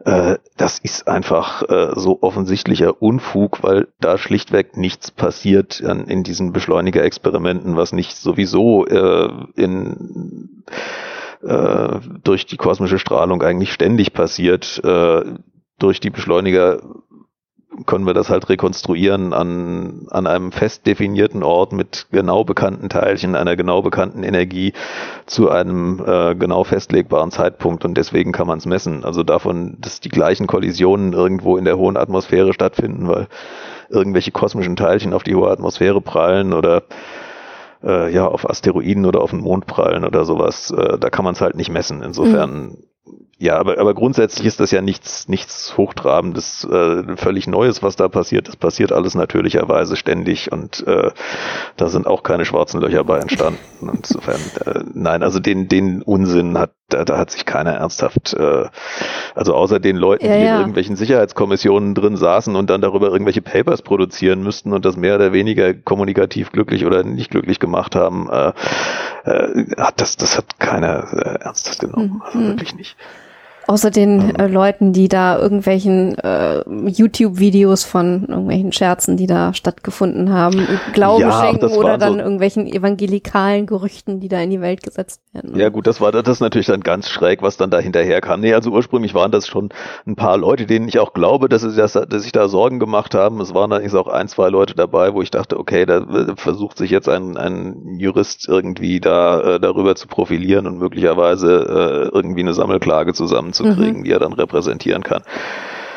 Äh, das ist einfach äh, so offensichtlicher Unfug, weil da schlichtweg nichts passiert in diesen Beschleunigerexperimenten, was nicht sowieso in durch die kosmische Strahlung eigentlich ständig passiert. Durch die Beschleuniger können wir das halt rekonstruieren an, an einem fest definierten Ort mit genau bekannten Teilchen, einer genau bekannten Energie zu einem äh, genau festlegbaren Zeitpunkt und deswegen kann man es messen. Also davon, dass die gleichen Kollisionen irgendwo in der hohen Atmosphäre stattfinden, weil irgendwelche kosmischen Teilchen auf die hohe Atmosphäre prallen oder äh, ja auf Asteroiden oder auf den Mond prallen oder sowas, äh, da kann man es halt nicht messen. Insofern mhm ja, aber, aber grundsätzlich ist das ja nichts, nichts Hochtrabendes, äh, völlig Neues, was da passiert. Das passiert alles natürlicherweise ständig und äh, da sind auch keine schwarzen Löcher bei entstanden. Insofern, äh, nein, also den, den Unsinn hat, da, da hat sich keiner ernsthaft, äh, also außer den Leuten, ja, die ja. in irgendwelchen Sicherheitskommissionen drin saßen und dann darüber irgendwelche Papers produzieren müssten und das mehr oder weniger kommunikativ glücklich oder nicht glücklich gemacht haben, äh, äh, hat das, das hat keiner äh, ernsthaft genommen. Also mhm. wirklich nicht.
Außer den äh, Leuten, die da irgendwelchen äh, YouTube-Videos von irgendwelchen Scherzen, die da stattgefunden haben, Glauben ja, schenken oder dann so irgendwelchen evangelikalen Gerüchten, die da in die Welt gesetzt werden.
Ja gut, das war das ist natürlich dann ganz schräg, was dann da hinterher kam. Nee, also ursprünglich waren das schon ein paar Leute, denen ich auch glaube, dass sie, das, dass sich da Sorgen gemacht haben. Es waren allerdings auch ein, zwei Leute dabei, wo ich dachte, okay, da versucht sich jetzt ein, ein Jurist irgendwie da äh, darüber zu profilieren und möglicherweise äh, irgendwie eine Sammelklage zusammen zusammenzukriegen, mhm. die er dann repräsentieren kann.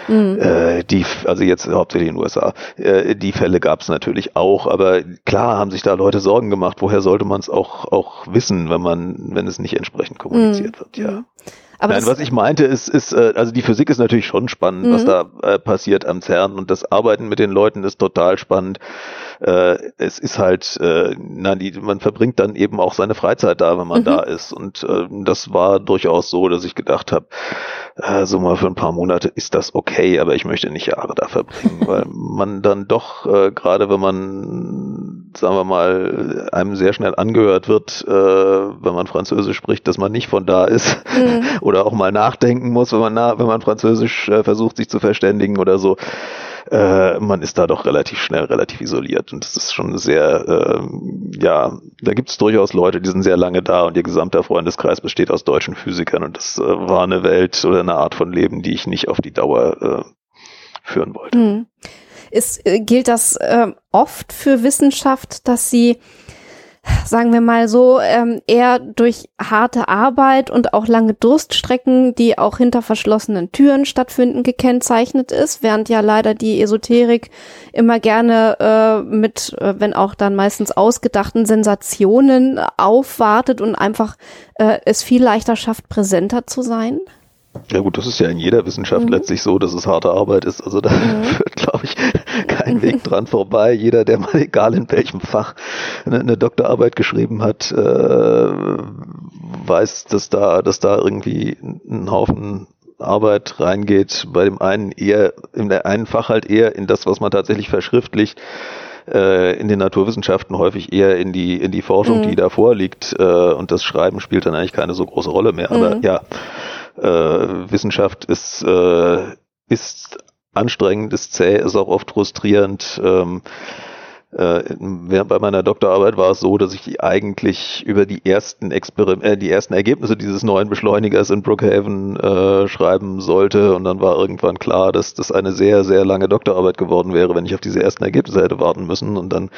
Mhm. Äh, die, also jetzt hauptsächlich in den USA. Äh, die Fälle gab es natürlich auch, aber klar haben sich da Leute Sorgen gemacht. Woher sollte man es auch auch wissen, wenn man, wenn es nicht entsprechend kommuniziert mhm. wird? Ja. Aber Nein, was ich meinte, ist, ist, äh, also die Physik ist natürlich schon spannend, mhm. was da äh, passiert am CERN und das Arbeiten mit den Leuten ist total spannend. Äh, es ist halt, äh, na, die, man verbringt dann eben auch seine Freizeit da, wenn man mhm. da ist. Und äh, das war durchaus so, dass ich gedacht habe, äh, so mal für ein paar Monate ist das okay, aber ich möchte nicht Jahre da verbringen, *laughs* weil man dann doch, äh, gerade wenn man, sagen wir mal, einem sehr schnell angehört wird, äh, wenn man Französisch spricht, dass man nicht von da ist mhm. *laughs* oder auch mal nachdenken muss, wenn man, na, wenn man Französisch äh, versucht, sich zu verständigen oder so äh, man ist da doch relativ schnell relativ isoliert und das ist schon sehr, äh, ja, da gibt es durchaus Leute, die sind sehr lange da und ihr gesamter Freundeskreis besteht aus deutschen Physikern und das äh, war eine Welt oder eine Art von Leben, die ich nicht auf die Dauer äh, führen wollte. Hm.
Ist, äh, gilt das äh, oft für Wissenschaft, dass sie sagen wir mal so, ähm, eher durch harte Arbeit und auch lange Durststrecken, die auch hinter verschlossenen Türen stattfinden, gekennzeichnet ist, während ja leider die Esoterik immer gerne äh, mit, äh, wenn auch dann meistens ausgedachten Sensationen aufwartet und einfach äh, es viel leichter schafft, präsenter zu sein?
Ja gut, das ist ja in jeder Wissenschaft mhm. letztlich so, dass es harte Arbeit ist. Also da mhm. *laughs* führt, glaube ich, kein Weg dran vorbei. Jeder, der mal egal in welchem Fach eine, eine Doktorarbeit geschrieben hat, äh, weiß, dass da, dass da irgendwie ein Haufen Arbeit reingeht. Bei dem einen eher, in der einen Fach halt eher in das, was man tatsächlich verschriftlicht äh, in den Naturwissenschaften häufig eher in die in die Forschung, mhm. die da vorliegt äh, und das Schreiben spielt dann eigentlich keine so große Rolle mehr. Aber mhm. ja, äh, Wissenschaft ist, äh, ist anstrengend, ist zäh, ist auch oft frustrierend. Ähm, äh, bei meiner Doktorarbeit war es so, dass ich eigentlich über die ersten Experim äh, die ersten Ergebnisse dieses neuen Beschleunigers in Brookhaven äh, schreiben sollte und dann war irgendwann klar, dass das eine sehr sehr lange Doktorarbeit geworden wäre, wenn ich auf diese ersten Ergebnisse hätte warten müssen und dann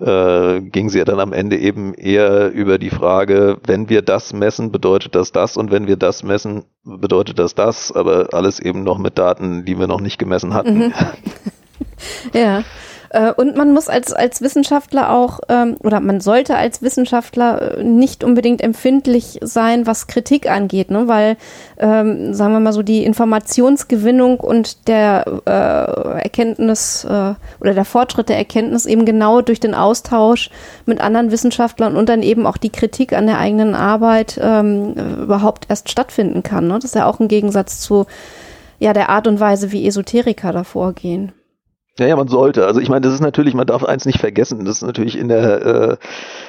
äh, ging sie ja dann am Ende eben eher über die Frage, wenn wir das messen, bedeutet das das und wenn wir das messen, bedeutet das das, aber alles eben noch mit Daten, die wir noch nicht gemessen hatten. Mhm. *laughs*
ja. Äh, und man muss als, als Wissenschaftler auch, ähm, oder man sollte als Wissenschaftler äh, nicht unbedingt empfindlich sein, was Kritik angeht, ne? weil, ähm, sagen wir mal so, die Informationsgewinnung und der äh, Erkenntnis äh, oder der Fortschritt der Erkenntnis eben genau durch den Austausch mit anderen Wissenschaftlern und dann eben auch die Kritik an der eigenen Arbeit ähm, überhaupt erst stattfinden kann. Ne? Das ist ja auch ein Gegensatz zu ja, der Art und Weise, wie Esoteriker da vorgehen.
Ja, ja, man sollte. Also ich meine, das ist natürlich, man darf eins nicht vergessen, das ist natürlich in der äh,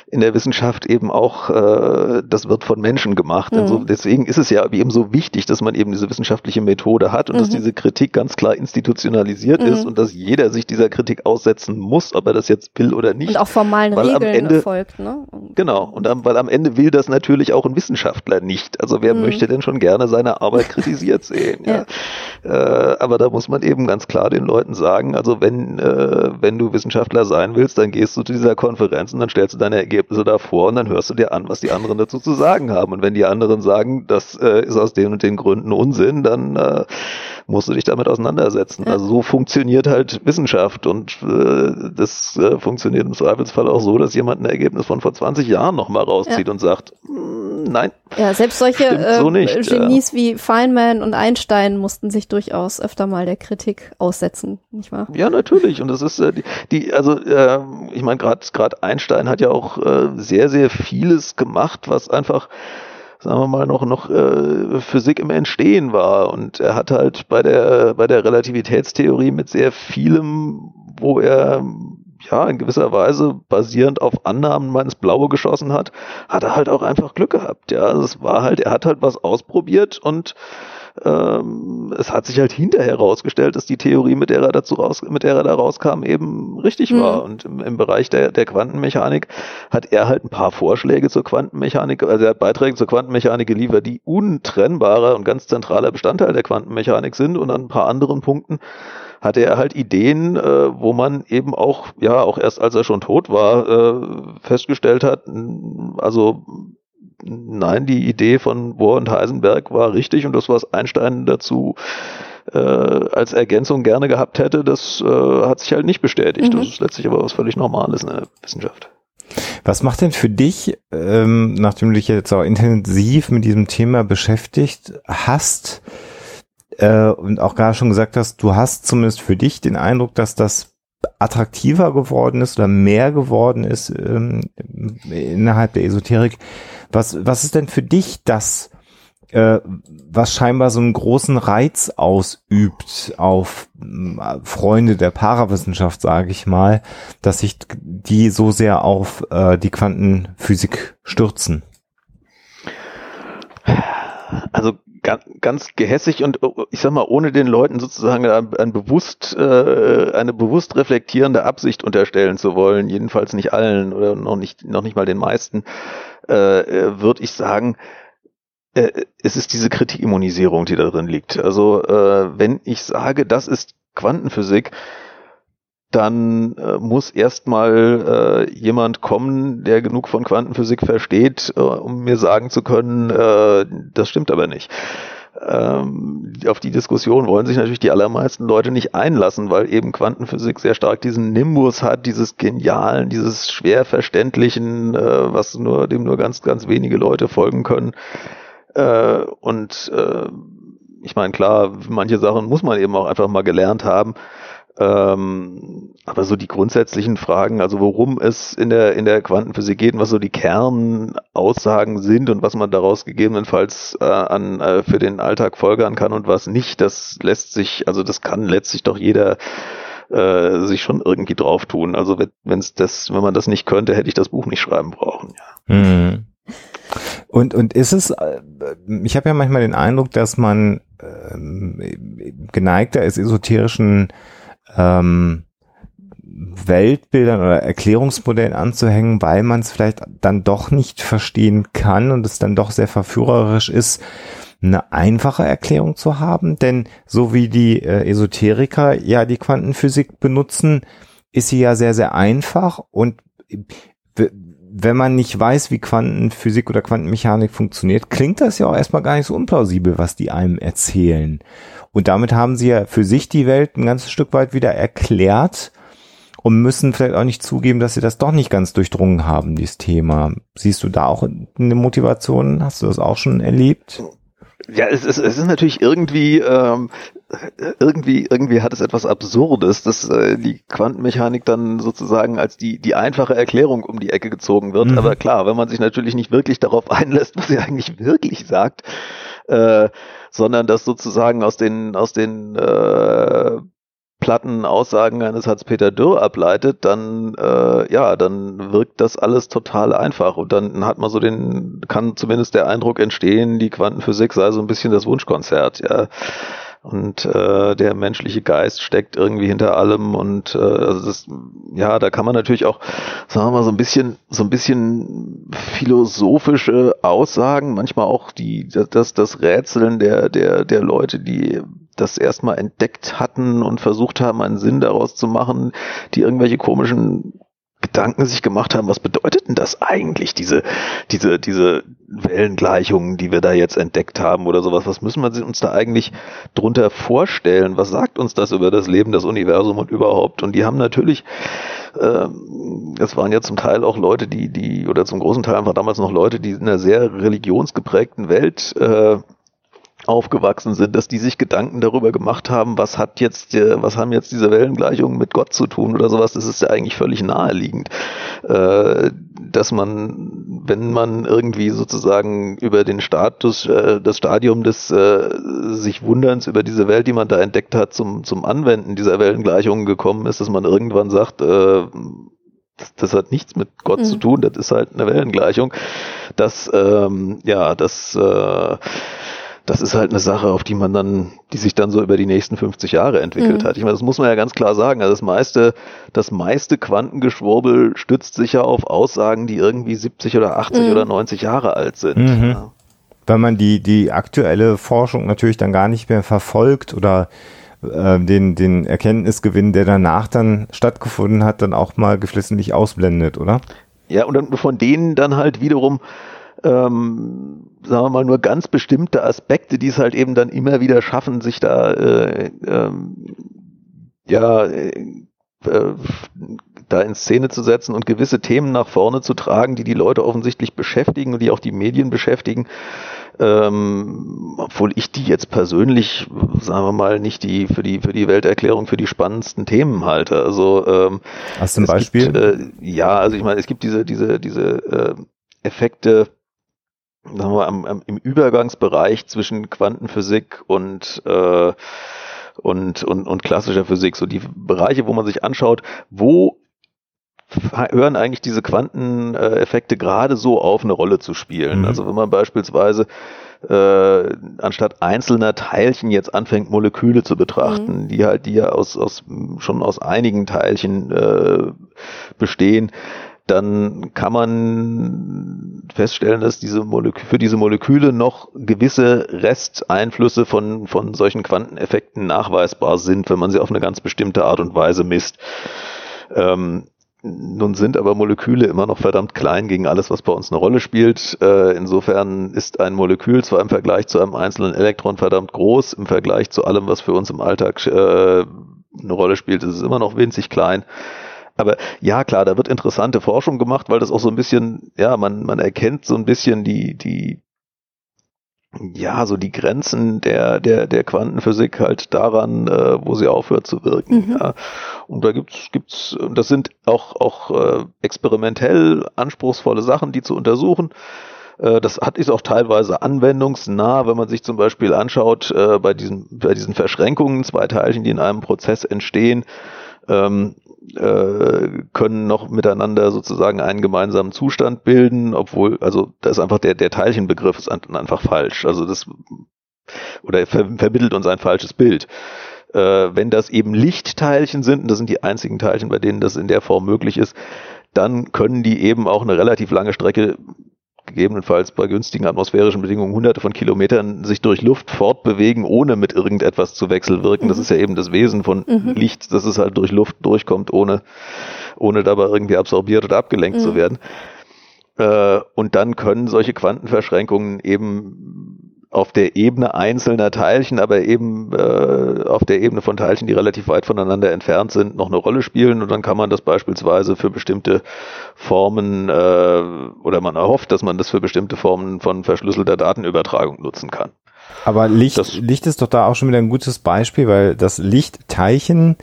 in der Wissenschaft eben auch, äh, das wird von Menschen gemacht. Mhm. So, deswegen ist es ja eben so wichtig, dass man eben diese wissenschaftliche Methode hat und mhm. dass diese Kritik ganz klar institutionalisiert mhm. ist und dass jeder sich dieser Kritik aussetzen muss, ob er das jetzt will oder nicht. Und
auch formalen weil Regeln am
Ende, folgt, ne? Genau. Und am, weil am Ende will das natürlich auch ein Wissenschaftler nicht. Also wer mhm. möchte denn schon gerne seine Arbeit kritisiert sehen? *laughs* ja. ja. Äh, aber da muss man eben ganz klar den Leuten sagen, also wenn, äh, wenn du Wissenschaftler sein willst, dann gehst du zu dieser Konferenz und dann stellst du deine Ergebnisse davor und dann hörst du dir an, was die anderen dazu zu sagen haben. Und wenn die anderen sagen, das äh, ist aus den und den Gründen Unsinn, dann äh, musst du dich damit auseinandersetzen. Ja. Also so funktioniert halt Wissenschaft und äh, das äh, funktioniert im Zweifelsfall auch so, dass jemand ein Ergebnis von vor 20 Jahren nochmal rauszieht ja. und sagt, hm, nein.
Ja, selbst solche äh, so Genies ja. wie Feynman und Einstein mussten sich durchaus öfter mal der Kritik aussetzen, nicht wahr?
Ja, natürlich. Und das ist äh, die, die also äh, ich meine, gerade gerade Einstein hat ja auch äh, sehr, sehr vieles gemacht, was einfach sagen wir mal, noch, noch äh, Physik im Entstehen war. Und er hat halt bei der, bei der Relativitätstheorie mit sehr vielem, wo er ja in gewisser Weise basierend auf Annahmen mal ins Blaue geschossen hat, hat er halt auch einfach Glück gehabt. Ja, es war halt, er hat halt was ausprobiert und ähm, es hat sich halt hinterher herausgestellt, dass die Theorie, mit der er dazu raus, mit der er da rauskam, eben richtig mhm. war. Und im, im, Bereich der, der Quantenmechanik hat er halt ein paar Vorschläge zur Quantenmechanik, also er hat Beiträge zur Quantenmechanik geliefert, die untrennbarer und ganz zentraler Bestandteil der Quantenmechanik sind und an ein paar anderen Punkten hatte er halt Ideen, äh, wo man eben auch, ja, auch erst als er schon tot war, äh, festgestellt hat, also nein, die Idee von Bohr und Heisenberg war richtig und das, was Einstein dazu äh, als Ergänzung gerne gehabt hätte, das äh, hat sich halt nicht bestätigt. Mhm. Das ist letztlich aber was völlig Normales in der Wissenschaft.
Was macht denn für dich, ähm, nachdem du dich jetzt auch intensiv mit diesem Thema beschäftigt hast äh, und auch gerade schon gesagt hast, du hast zumindest für dich den Eindruck, dass das attraktiver geworden ist oder mehr geworden ist ähm, innerhalb der Esoterik. Was, was ist denn für dich das, äh, was scheinbar so einen großen Reiz ausübt auf äh, Freunde der Parawissenschaft, sage ich mal, dass sich die so sehr auf äh, die Quantenphysik stürzen?
Also ganz, ganz gehässig und ich sag mal, ohne den Leuten sozusagen ein, bewusst, äh, eine bewusst reflektierende Absicht unterstellen zu wollen, jedenfalls nicht allen oder noch nicht, noch nicht mal den meisten, äh, äh würde ich sagen, äh, es ist diese Kritikimmunisierung, die da drin liegt. Also äh, wenn ich sage, das ist Quantenphysik, dann äh, muss erstmal äh, jemand kommen, der genug von Quantenphysik versteht, äh, um mir sagen zu können, äh, das stimmt aber nicht. Ähm, auf die Diskussion wollen sich natürlich die allermeisten Leute nicht einlassen, weil eben Quantenphysik sehr stark diesen Nimbus hat, dieses Genialen, dieses schwer verständlichen, äh, was nur dem nur ganz, ganz wenige Leute folgen können. Äh, und äh, ich meine, klar, manche Sachen muss man eben auch einfach mal gelernt haben. Ähm, aber so die grundsätzlichen Fragen, also worum es in der, in der Quantenphysik geht und was so die Kernaussagen sind und was man daraus gegebenenfalls äh, an, äh, für den Alltag folgern kann und was nicht, das lässt sich, also das kann letztlich doch jeder äh, sich schon irgendwie drauf tun. Also wenn es das, wenn man das nicht könnte, hätte ich das Buch nicht schreiben brauchen. Ja. Mhm.
Und, und ist es, äh, ich habe ja manchmal den Eindruck, dass man ähm, geneigter ist, esoterischen ähm, Weltbildern oder Erklärungsmodellen anzuhängen, weil man es vielleicht dann doch nicht verstehen kann und es dann doch sehr verführerisch ist, eine einfache Erklärung zu haben. Denn so wie die äh, Esoteriker ja die Quantenphysik benutzen, ist sie ja sehr, sehr einfach und wenn man nicht weiß, wie Quantenphysik oder Quantenmechanik funktioniert, klingt das ja auch erstmal gar nicht so unplausibel, was die einem erzählen. Und damit haben sie ja für sich die Welt ein ganzes Stück weit wieder erklärt und müssen vielleicht auch nicht zugeben, dass sie das doch nicht ganz durchdrungen haben, dieses Thema. Siehst du da auch eine Motivation? Hast du das auch schon erlebt?
Ja, es ist, es ist natürlich irgendwie, ähm, irgendwie, irgendwie hat es etwas Absurdes, dass äh, die Quantenmechanik dann sozusagen als die, die einfache Erklärung um die Ecke gezogen wird. Mhm. Aber klar, wenn man sich natürlich nicht wirklich darauf *laughs* einlässt, was sie eigentlich wirklich sagt, äh, sondern das sozusagen aus den, aus den äh, platten Aussagen eines Hans-Peter Dürr ableitet, dann äh, ja, dann wirkt das alles total einfach und dann hat man so den, kann zumindest der Eindruck entstehen, die Quantenphysik sei so ein bisschen das Wunschkonzert, ja. Und äh, der menschliche Geist steckt irgendwie hinter allem und äh, also das, ja, da kann man natürlich auch, sagen wir mal, so ein bisschen, so ein bisschen philosophische Aussagen, manchmal auch die, das, das Rätseln der, der, der Leute, die das erstmal entdeckt hatten und versucht haben, einen Sinn daraus zu machen, die irgendwelche komischen Gedanken sich gemacht haben, was bedeutet denn das eigentlich, diese, diese, diese Wellengleichungen, die wir da jetzt entdeckt haben oder sowas? Was müssen wir uns da eigentlich drunter vorstellen? Was sagt uns das über das Leben, das Universum und überhaupt? Und die haben natürlich, ähm, es waren ja zum Teil auch Leute, die, die, oder zum großen Teil einfach damals noch Leute, die in einer sehr religionsgeprägten Welt äh, aufgewachsen sind, dass die sich Gedanken darüber gemacht haben, was hat jetzt, was haben jetzt diese Wellengleichungen mit Gott zu tun oder sowas, das ist ja eigentlich völlig naheliegend, äh, dass man, wenn man irgendwie sozusagen über den Status, äh, das Stadium des äh, sich Wunderns über diese Welt, die man da entdeckt hat, zum, zum Anwenden dieser Wellengleichungen gekommen ist, dass man irgendwann sagt, das, das, hat nichts mit Gott mhm. zu tun, das ist halt eine Wellengleichung. Das, ähm, ja, das äh, das ist halt eine Sache, auf die man dann, die sich dann so über die nächsten 50 Jahre entwickelt mhm. hat. Ich meine, das muss man ja ganz klar sagen. Also das meiste, das meiste Quantengeschwurbel stützt sich ja auf Aussagen, die irgendwie 70 oder 80 mhm. oder 90 Jahre alt sind. Mhm. Ja.
Weil man die, die aktuelle Forschung natürlich dann gar nicht mehr verfolgt oder äh, den, den Erkenntnisgewinn, der danach dann stattgefunden hat, dann auch mal geflissentlich ausblendet, oder?
Ja, und dann von denen dann halt wiederum ähm, sagen wir mal, nur ganz bestimmte Aspekte, die es halt eben dann immer wieder schaffen, sich da äh, ähm, ja äh, da in Szene zu setzen und gewisse Themen nach vorne zu tragen, die die Leute offensichtlich beschäftigen und die auch die Medien beschäftigen. Ähm, obwohl ich die jetzt persönlich, sagen wir mal, nicht die für die für die Welterklärung für die spannendsten Themen halte. Also ähm,
Hast du ein Beispiel?
Gibt, äh, ja, also ich meine, es gibt diese diese diese äh, Effekte, sagen wir, am, am, im Übergangsbereich zwischen Quantenphysik und äh, und, und, und klassischer Physik, so die Bereiche, wo man sich anschaut, wo hören eigentlich diese Quanteneffekte gerade so auf, eine Rolle zu spielen. Mhm. Also wenn man beispielsweise äh, anstatt einzelner Teilchen jetzt anfängt, Moleküle zu betrachten, mhm. die halt, die ja aus, aus schon aus einigen Teilchen äh, bestehen, dann kann man feststellen, dass diese Molekü für diese Moleküle noch gewisse Resteinflüsse von, von solchen Quanteneffekten nachweisbar sind, wenn man sie auf eine ganz bestimmte Art und Weise misst. Ähm, nun sind aber Moleküle immer noch verdammt klein gegen alles, was bei uns eine Rolle spielt. Äh, insofern ist ein Molekül zwar im Vergleich zu einem einzelnen Elektron verdammt groß, im Vergleich zu allem, was für uns im Alltag äh, eine Rolle spielt, ist es immer noch winzig klein. Aber ja, klar, da wird interessante Forschung gemacht, weil das auch so ein bisschen, ja, man, man erkennt so ein bisschen die, die, ja, so die Grenzen der, der, der Quantenphysik halt daran, äh, wo sie aufhört zu wirken. Mhm. Ja. Und da gibt's, gibt's, das sind auch, auch äh, experimentell anspruchsvolle Sachen, die zu untersuchen. Äh, das hat ist auch teilweise anwendungsnah, wenn man sich zum Beispiel anschaut, äh, bei diesen, bei diesen Verschränkungen, zwei Teilchen, die in einem Prozess entstehen, ähm, äh, können noch miteinander sozusagen einen gemeinsamen Zustand bilden, obwohl, also da ist einfach der, der Teilchenbegriff ist einfach falsch. Also das oder ver vermittelt uns ein falsches Bild. Äh, wenn das eben Lichtteilchen sind, und das sind die einzigen Teilchen, bei denen das in der Form möglich ist, dann können die eben auch eine relativ lange Strecke gegebenenfalls bei günstigen atmosphärischen Bedingungen hunderte von Kilometern sich durch Luft fortbewegen, ohne mit irgendetwas zu wechselwirken. Mhm. Das ist ja eben das Wesen von mhm. Licht, dass es halt durch Luft durchkommt, ohne, ohne dabei irgendwie absorbiert oder abgelenkt mhm. zu werden. Äh, und dann können solche Quantenverschränkungen eben auf der Ebene einzelner Teilchen, aber eben äh, auf der Ebene von Teilchen, die relativ weit voneinander entfernt sind, noch eine Rolle spielen. Und dann kann man das beispielsweise für bestimmte Formen äh, oder man erhofft, dass man das für bestimmte Formen von verschlüsselter Datenübertragung nutzen kann.
Aber Licht, das, Licht ist doch da auch schon wieder ein gutes Beispiel, weil das Lichtteilchen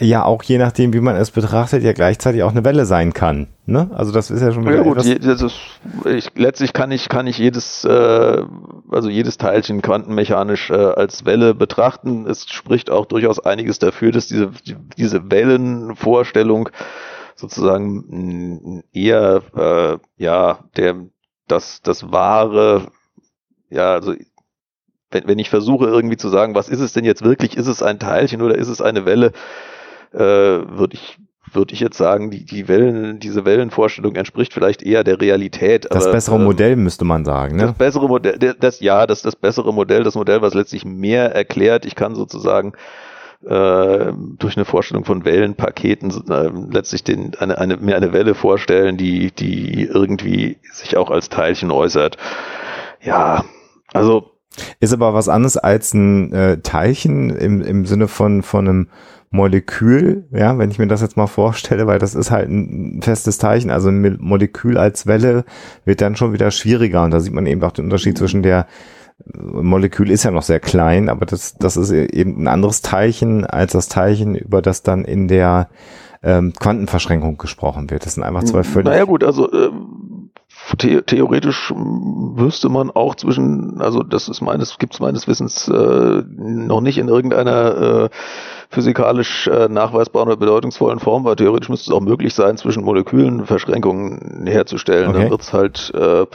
ja auch je nachdem, wie man es betrachtet, ja gleichzeitig auch eine Welle sein kann. Ne? Also das ist ja schon
wieder ja, gut, je, das ist, ich, letztlich kann ich kann ich jedes äh, also jedes Teilchen quantenmechanisch äh, als Welle betrachten. Es spricht auch durchaus einiges dafür, dass diese diese Wellenvorstellung sozusagen eher äh, ja der das das wahre ja also wenn, wenn ich versuche irgendwie zu sagen, was ist es denn jetzt wirklich? Ist es ein Teilchen oder ist es eine Welle? Äh, würde ich würde ich jetzt sagen, die, die Wellen, diese Wellenvorstellung entspricht vielleicht eher der Realität.
Das aber, bessere ähm, Modell müsste man sagen, ne?
Das bessere Modell, das, ja, das das bessere Modell, das Modell, was letztlich mehr erklärt. Ich kann sozusagen äh, durch eine Vorstellung von Wellenpaketen äh, letztlich den, eine, eine, mir eine Welle vorstellen, die, die irgendwie sich auch als Teilchen äußert. Ja, also.
Ist aber was anderes als ein äh, Teilchen im, im Sinne von, von einem Molekül, ja, wenn ich mir das jetzt mal vorstelle, weil das ist halt ein festes Teilchen, also ein Molekül als Welle wird dann schon wieder schwieriger und da sieht man eben auch den Unterschied zwischen der Molekül ist ja noch sehr klein, aber das, das ist eben ein anderes Teilchen als das Teilchen, über das dann in der ähm, Quantenverschränkung gesprochen wird. Das sind einfach zwei völlig.
Naja gut, also äh, the theoretisch wüsste man auch zwischen, also das ist meines, gibt es meines Wissens äh, noch nicht in irgendeiner äh, physikalisch äh, nachweisbaren oder bedeutungsvollen Form, weil theoretisch müsste es auch möglich sein, zwischen Molekülen Verschränkungen herzustellen. Okay. Dann wird es halt äh,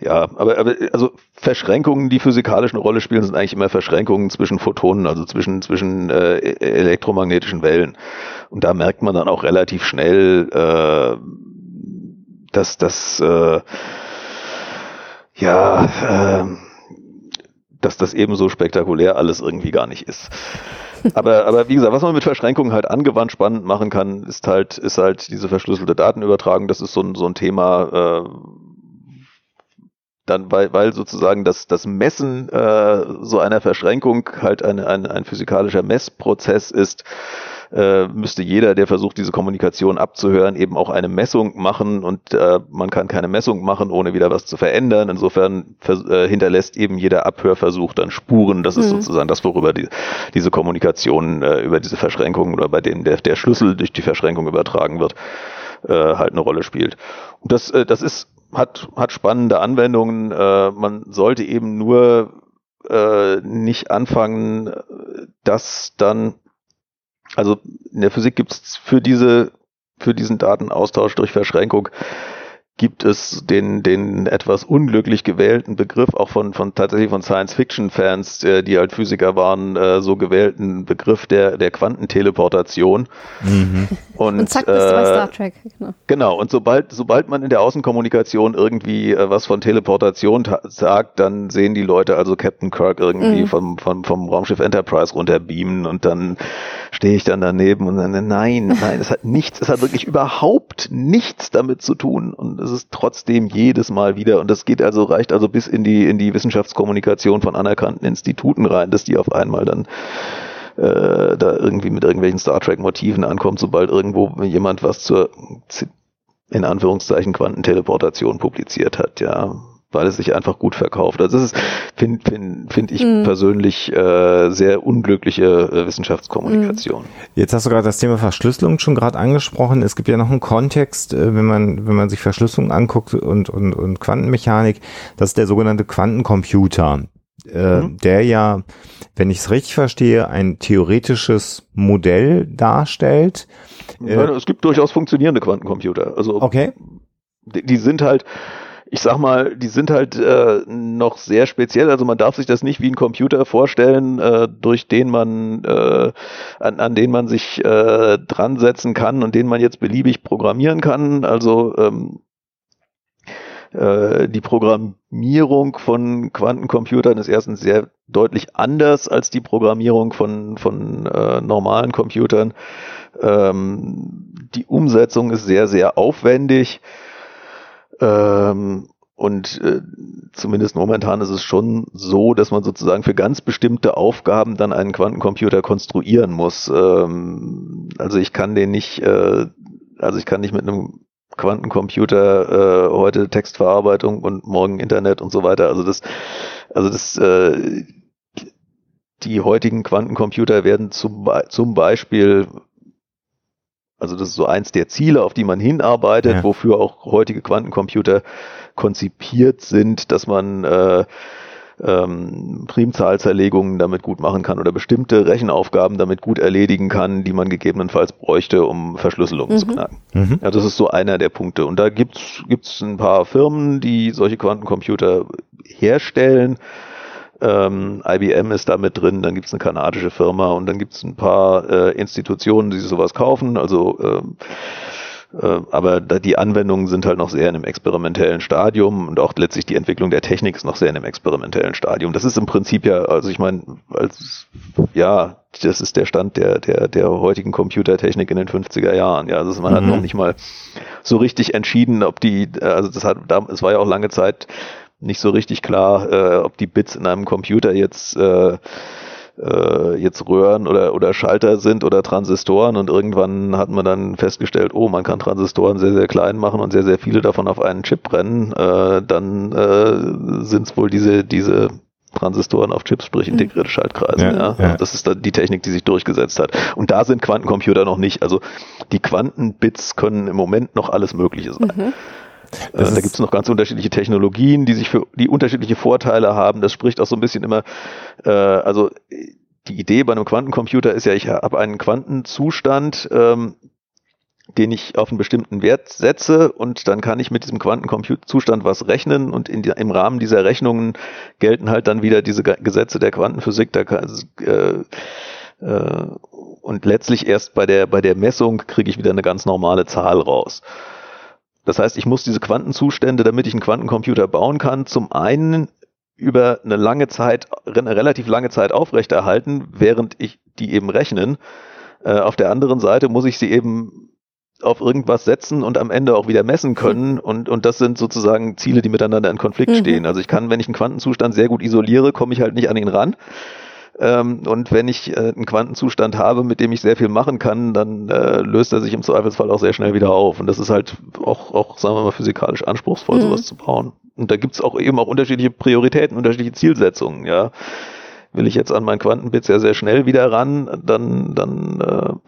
ja, aber, aber also Verschränkungen, die physikalisch eine Rolle spielen, sind eigentlich immer Verschränkungen zwischen Photonen, also zwischen zwischen äh, elektromagnetischen Wellen. Und da merkt man dann auch relativ schnell, äh, dass das äh, ja äh, dass das eben so spektakulär alles irgendwie gar nicht ist. Aber, aber wie gesagt, was man mit Verschränkungen halt angewandt spannend machen kann, ist halt, ist halt diese verschlüsselte Datenübertragung. Das ist so ein, so ein Thema, äh, dann, weil, weil sozusagen das, das Messen äh, so einer Verschränkung halt ein, ein, ein physikalischer Messprozess ist, äh, müsste jeder, der versucht, diese Kommunikation abzuhören, eben auch eine Messung machen und äh, man kann keine Messung machen, ohne wieder was zu verändern. Insofern äh, hinterlässt eben jeder Abhörversuch dann Spuren. Das ist mhm. sozusagen das, worüber die, diese Kommunikation äh, über diese Verschränkung oder bei denen der, der Schlüssel durch die Verschränkung übertragen wird, äh, halt eine Rolle spielt. Und das, äh, das ist hat, hat spannende Anwendungen. Äh, man sollte eben nur äh, nicht anfangen, das dann, also in der Physik gibt es für diese, für diesen Datenaustausch durch Verschränkung gibt es den, den etwas unglücklich gewählten Begriff auch von, von tatsächlich von Science-Fiction-Fans, äh, die halt Physiker waren, äh, so gewählten Begriff der, der Quantenteleportation. Mhm. Und, und zack, bist äh, du bei äh, Star Trek. Genau. genau, und sobald, sobald man in der Außenkommunikation irgendwie äh, was von Teleportation sagt, dann sehen die Leute also Captain Kirk irgendwie mhm. vom, vom, vom Raumschiff Enterprise runterbeamen und dann stehe ich dann daneben und dann, nein, nein, es hat nichts, es hat wirklich überhaupt nichts damit zu tun und es ist trotzdem jedes Mal wieder. Und das geht also, reicht also bis in die, in die Wissenschaftskommunikation von anerkannten Instituten rein, dass die auf einmal dann äh, da irgendwie mit irgendwelchen Star Trek Motiven ankommt, sobald irgendwo jemand was zur in Anführungszeichen Quantenteleportation publiziert hat, ja weil es sich einfach gut verkauft. Also das ist, finde find, find ich mhm. persönlich äh, sehr unglückliche äh, Wissenschaftskommunikation.
Jetzt hast du gerade das Thema Verschlüsselung schon gerade angesprochen. Es gibt ja noch einen Kontext, äh, wenn man wenn man sich Verschlüsselung anguckt und und und Quantenmechanik, das ist der sogenannte Quantencomputer. Äh, mhm. der ja, wenn ich es richtig verstehe, ein theoretisches Modell darstellt.
Ja, äh, es gibt durchaus funktionierende Quantencomputer. Also
okay.
die, die sind halt, ich sag mal, die sind halt äh, noch sehr speziell. Also man darf sich das nicht wie ein Computer vorstellen, äh, durch den man, äh, an, an den man sich äh, dran setzen kann und den man jetzt beliebig programmieren kann. Also ähm, äh, die Programmierung von Quantencomputern ist erstens sehr deutlich anders als die Programmierung von, von äh, normalen Computern. Ähm, die Umsetzung ist sehr, sehr aufwendig. Ähm, und äh, zumindest momentan ist es schon so, dass man sozusagen für ganz bestimmte Aufgaben dann einen Quantencomputer konstruieren muss. Ähm, also ich kann den nicht, äh, also ich kann nicht mit einem Quantencomputer äh, heute Textverarbeitung und morgen Internet und so weiter. Also das, also das, äh, die heutigen Quantencomputer werden zum, zum Beispiel also das ist so eins der Ziele, auf die man hinarbeitet, ja. wofür auch heutige Quantencomputer konzipiert sind, dass man äh, ähm, Primzahlzerlegungen damit gut machen kann oder bestimmte Rechenaufgaben damit gut erledigen kann, die man gegebenenfalls bräuchte, um Verschlüsselungen mhm. zu knacken. Mhm. Ja, das ist so einer der Punkte. Und da gibt's gibt's ein paar Firmen, die solche Quantencomputer herstellen. Ähm, IBM ist da mit drin, dann gibt's eine kanadische Firma und dann gibt's ein paar äh, Institutionen, die sowas kaufen. Also ähm, äh, aber die Anwendungen sind halt noch sehr in einem experimentellen Stadium und auch letztlich die Entwicklung der Technik ist noch sehr in einem experimentellen Stadium. Das ist im Prinzip ja, also ich meine, als ja, das ist der Stand der, der, der heutigen Computertechnik in den 50er Jahren. Ja, also man mhm. hat noch nicht mal so richtig entschieden, ob die, also das hat, es war ja auch lange Zeit nicht so richtig klar, äh, ob die Bits in einem Computer jetzt äh, äh, jetzt Röhren oder, oder Schalter sind oder Transistoren und irgendwann hat man dann festgestellt, oh, man kann Transistoren sehr, sehr klein machen und sehr, sehr viele davon auf einen Chip brennen, äh, dann äh, sind es wohl diese, diese Transistoren auf Chips, sprich integrierte Schaltkreise. Ja, ja. ja. Das ist dann die Technik, die sich durchgesetzt hat. Und da sind Quantencomputer noch nicht. Also die Quantenbits können im Moment noch alles Mögliche sein. Mhm. Äh, da gibt es noch ganz unterschiedliche Technologien, die sich für die unterschiedliche Vorteile haben. Das spricht auch so ein bisschen immer, äh, also die Idee bei einem Quantencomputer ist ja, ich habe einen Quantenzustand, ähm, den ich auf einen bestimmten Wert setze und dann kann ich mit diesem Quantencomputerzustand was rechnen und die, im Rahmen dieser Rechnungen gelten halt dann wieder diese Gesetze der Quantenphysik. Da kann, äh, äh, und letztlich erst bei der bei der Messung kriege ich wieder eine ganz normale Zahl raus. Das heißt, ich muss diese Quantenzustände, damit ich einen Quantencomputer bauen kann, zum einen über eine lange Zeit, eine relativ lange Zeit aufrechterhalten, während ich die eben rechnen. Äh, auf der anderen Seite muss ich sie eben auf irgendwas setzen und am Ende auch wieder messen können. Mhm. Und, und das sind sozusagen Ziele, die miteinander in Konflikt mhm. stehen. Also ich kann, wenn ich einen Quantenzustand sehr gut isoliere, komme ich halt nicht an ihn ran. Ähm, und wenn ich äh, einen Quantenzustand habe, mit dem ich sehr viel machen kann, dann äh, löst er sich im Zweifelsfall auch sehr schnell wieder auf. Und das ist halt auch, auch sagen wir mal, physikalisch anspruchsvoll, mhm. sowas zu bauen. Und da gibt's auch eben auch unterschiedliche Prioritäten, unterschiedliche Zielsetzungen, ja. Will ich jetzt an mein Quantenbit sehr, sehr schnell wieder ran, dann, dann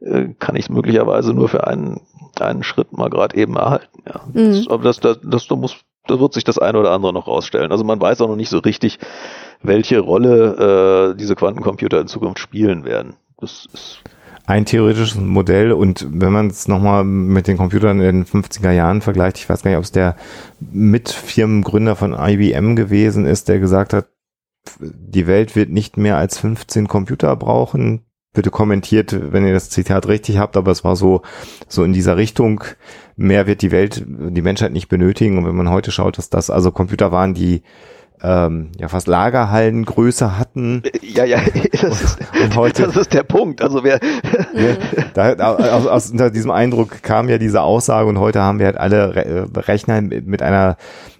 äh, äh kann ich es möglicherweise nur für einen, einen Schritt mal gerade eben erhalten. Ja. Mhm. Das, aber das, das, das, da muss, da wird sich das eine oder andere noch rausstellen. Also man weiß auch noch nicht so richtig, welche Rolle äh, diese Quantencomputer in Zukunft spielen werden. Das ist
ein theoretisches Modell und wenn man es nochmal mit den Computern in den 50er Jahren vergleicht, ich weiß gar nicht, ob es der Mitfirmengründer von IBM gewesen ist, der gesagt hat, die Welt wird nicht mehr als 15 Computer brauchen. Bitte kommentiert, wenn ihr das Zitat richtig habt, aber es war so, so in dieser Richtung, mehr wird die Welt, die Menschheit nicht benötigen. Und wenn man heute schaut, dass das also Computer waren, die ähm, ja fast Lagerhallengröße hatten.
Ja, ja, *laughs* das ist, und heute, das ist der Punkt. Also wer
ja, da, aus, aus unter diesem Eindruck kam ja diese Aussage und heute haben wir halt alle Rechner mit, mit einer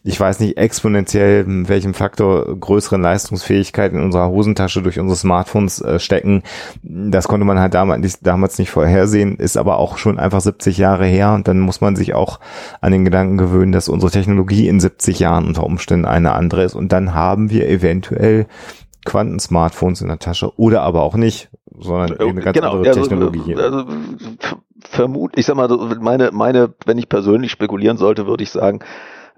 ich weiß nicht, exponentiell welchem Faktor größeren Leistungsfähigkeit in unserer Hosentasche durch unsere Smartphones äh, stecken. Das konnte man halt damals nicht, damals nicht vorhersehen, ist aber auch schon einfach 70 Jahre her und dann muss man sich auch an den Gedanken gewöhnen, dass unsere Technologie in 70 Jahren unter Umständen eine andere ist und dann haben wir eventuell Quantensmartphones in der Tasche oder aber auch nicht, sondern eine ganz genau, andere Technologie. Also, also
vermut, ich sag mal, meine, meine, wenn ich persönlich spekulieren sollte, würde ich sagen,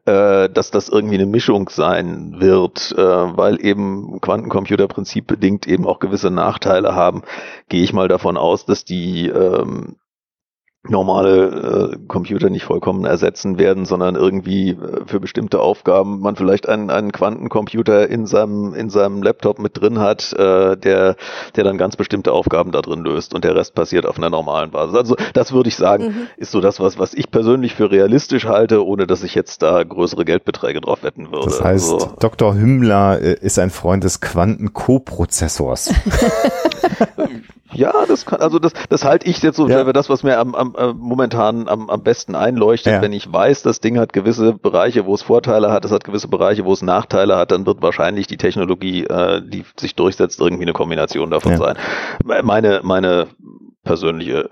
äh, dass das irgendwie eine Mischung sein wird, äh, weil eben Quantencomputer prinzipbedingt eben auch gewisse Nachteile haben, gehe ich mal davon aus, dass die ähm, normale äh, Computer nicht vollkommen ersetzen werden, sondern irgendwie äh, für bestimmte Aufgaben man vielleicht einen, einen Quantencomputer in seinem in seinem Laptop mit drin hat, äh, der der dann ganz bestimmte Aufgaben da drin löst und der Rest passiert auf einer normalen Basis. Also das würde ich sagen, mhm. ist so das was was ich persönlich für realistisch halte, ohne dass ich jetzt da größere Geldbeträge drauf wetten würde.
Das heißt, also, Dr. Hümmler äh, ist ein Freund des Quantenkoprozessors. *laughs*
Ja, das kann, also das, das halte ich jetzt so ja. für das, was mir am, am, äh, momentan am, am besten einleuchtet. Ja. Wenn ich weiß, das Ding hat gewisse Bereiche, wo es Vorteile hat, es hat gewisse Bereiche, wo es Nachteile hat, dann wird wahrscheinlich die Technologie, äh, die sich durchsetzt, irgendwie eine Kombination davon ja. sein. Meine, meine persönliche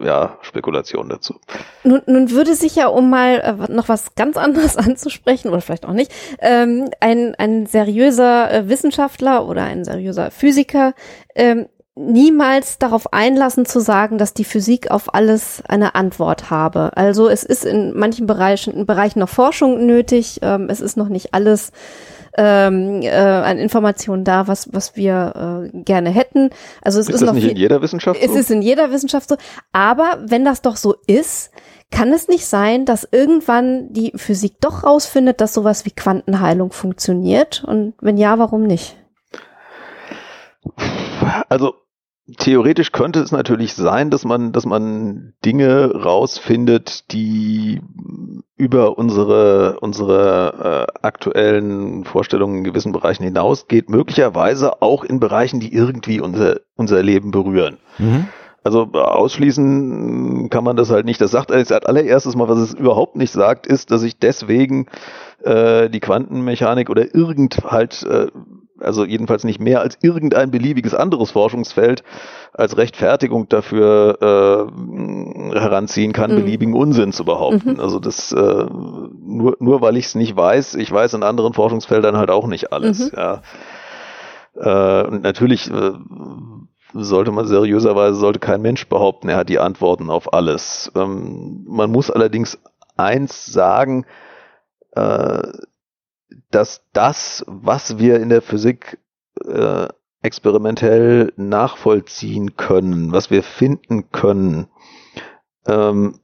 ja, Spekulation dazu.
Nun, nun würde sich ja, um mal äh, noch was ganz anderes *laughs* anzusprechen, oder vielleicht auch nicht, ähm, ein, ein seriöser äh, Wissenschaftler oder ein seriöser Physiker ähm, niemals darauf einlassen zu sagen, dass die Physik auf alles eine Antwort habe. Also es ist in manchen Bereichen, in Bereichen noch Forschung nötig. Ähm, es ist noch nicht alles ähm, äh, an Informationen da, was was wir äh, gerne hätten. Also es ist, ist das noch
nicht in jeder Wissenschaft
so? Es ist in jeder Wissenschaft so. Aber wenn das doch so ist, kann es nicht sein, dass irgendwann die Physik doch rausfindet, dass sowas wie Quantenheilung funktioniert? Und wenn ja, warum nicht?
Also theoretisch könnte es natürlich sein, dass man, dass man Dinge rausfindet, die über unsere, unsere äh, aktuellen Vorstellungen in gewissen Bereichen hinausgeht, möglicherweise auch in Bereichen, die irgendwie unser, unser Leben berühren. Mhm. Also ausschließen kann man das halt nicht. Das sagt als allererstes mal, was es überhaupt nicht sagt, ist, dass ich deswegen äh, die Quantenmechanik oder irgend halt äh, also jedenfalls nicht mehr als irgendein beliebiges anderes Forschungsfeld als Rechtfertigung dafür äh, heranziehen kann, mhm. beliebigen Unsinn zu behaupten. Mhm. Also das äh, nur nur weil ich es nicht weiß, ich weiß in anderen Forschungsfeldern halt auch nicht alles. Mhm. Ja. Äh, und natürlich äh, sollte man seriöserweise sollte kein Mensch behaupten, er hat die Antworten auf alles. Ähm, man muss allerdings eins sagen, äh, dass das, was wir in der Physik äh, experimentell nachvollziehen können, was wir finden können, ähm,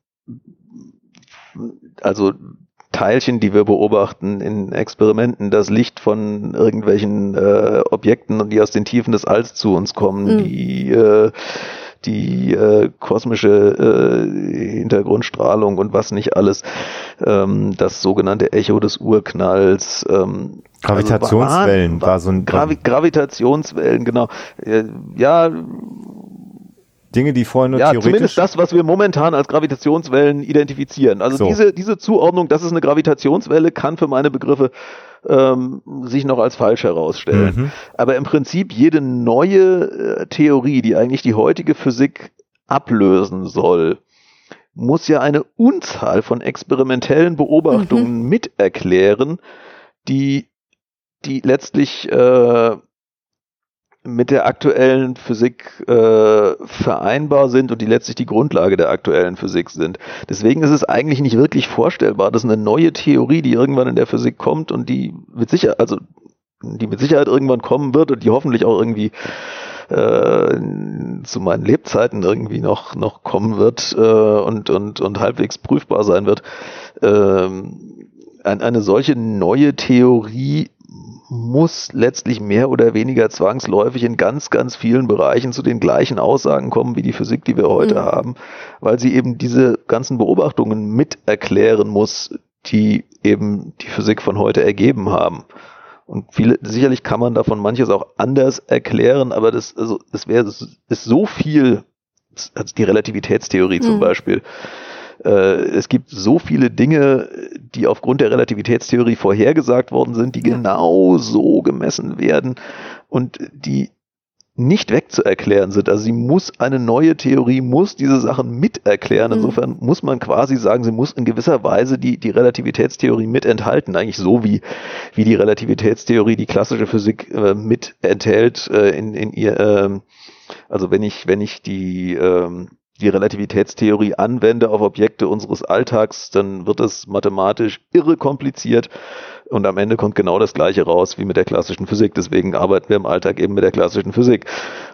also Teilchen, die wir beobachten in Experimenten, das Licht von irgendwelchen äh, Objekten, die aus den Tiefen des Alls zu uns kommen, mhm. die äh, die äh, kosmische äh, Hintergrundstrahlung und was nicht alles, ähm, das sogenannte Echo des Urknalls. Ähm,
Gravitationswellen also war, war, so ein
Gravi Gravitationswellen, genau. Äh, ja,
Dinge, die vorher nur
ja,
theoretisch...
zumindest das, was wir momentan als Gravitationswellen identifizieren. Also
So.
diese, diese Zuordnung, das ist eine Gravitationswelle, kann für meine Begriffe ähm, sich noch als falsch herausstellen.
Mhm.
Aber im Prinzip jede neue äh, Theorie, die eigentlich die heutige Physik ablösen soll, muss ja eine Unzahl von experimentellen Beobachtungen mit erklären, die, die letztlich äh, mit der aktuellen Physik äh, vereinbar sind und die letztlich die Grundlage der aktuellen Physik sind. Deswegen ist es eigentlich nicht wirklich vorstellbar, dass eine neue Theorie, die irgendwann in der Physik kommt und die mit Sicherheit, also die mit Sicherheit irgendwann kommen wird und die hoffentlich auch irgendwie äh, zu meinen Lebzeiten irgendwie noch noch kommen wird äh, und und und halbwegs prüfbar sein wird. Ähm, ein, eine solche neue Theorie muss letztlich mehr oder weniger zwangsläufig in ganz, ganz vielen Bereichen zu den gleichen Aussagen kommen wie die Physik, die wir heute
Mhm.
haben, weil sie eben diese ganzen Beobachtungen mit erklären muss, die eben die Physik von heute ergeben haben. Und viele, sicherlich kann man davon manches auch anders erklären, aber das, also, das wäre, ist so viel, als die Relativitätstheorie zum
Mhm.
Beispiel. Äh, es gibt so viele Dinge, die aufgrund der Relativitätstheorie vorhergesagt worden sind, die genau so gemessen werden und die nicht wegzuerklären sind. Also sie muss eine neue Theorie, muss diese Sachen mit erklären.
Mhm.
Insofern muss man quasi sagen, sie muss in gewisser Weise die, die Relativitätstheorie mit enthalten. Eigentlich so wie, wie die Relativitätstheorie die klassische Physik äh, mit enthält äh, in, in ihr, ähm, also wenn ich, wenn ich die, ähm, die Relativitätstheorie anwende auf Objekte unseres Alltags, dann wird es mathematisch irre kompliziert und am Ende kommt genau das gleiche raus wie mit der klassischen Physik. Deswegen arbeiten wir im Alltag eben mit der klassischen Physik.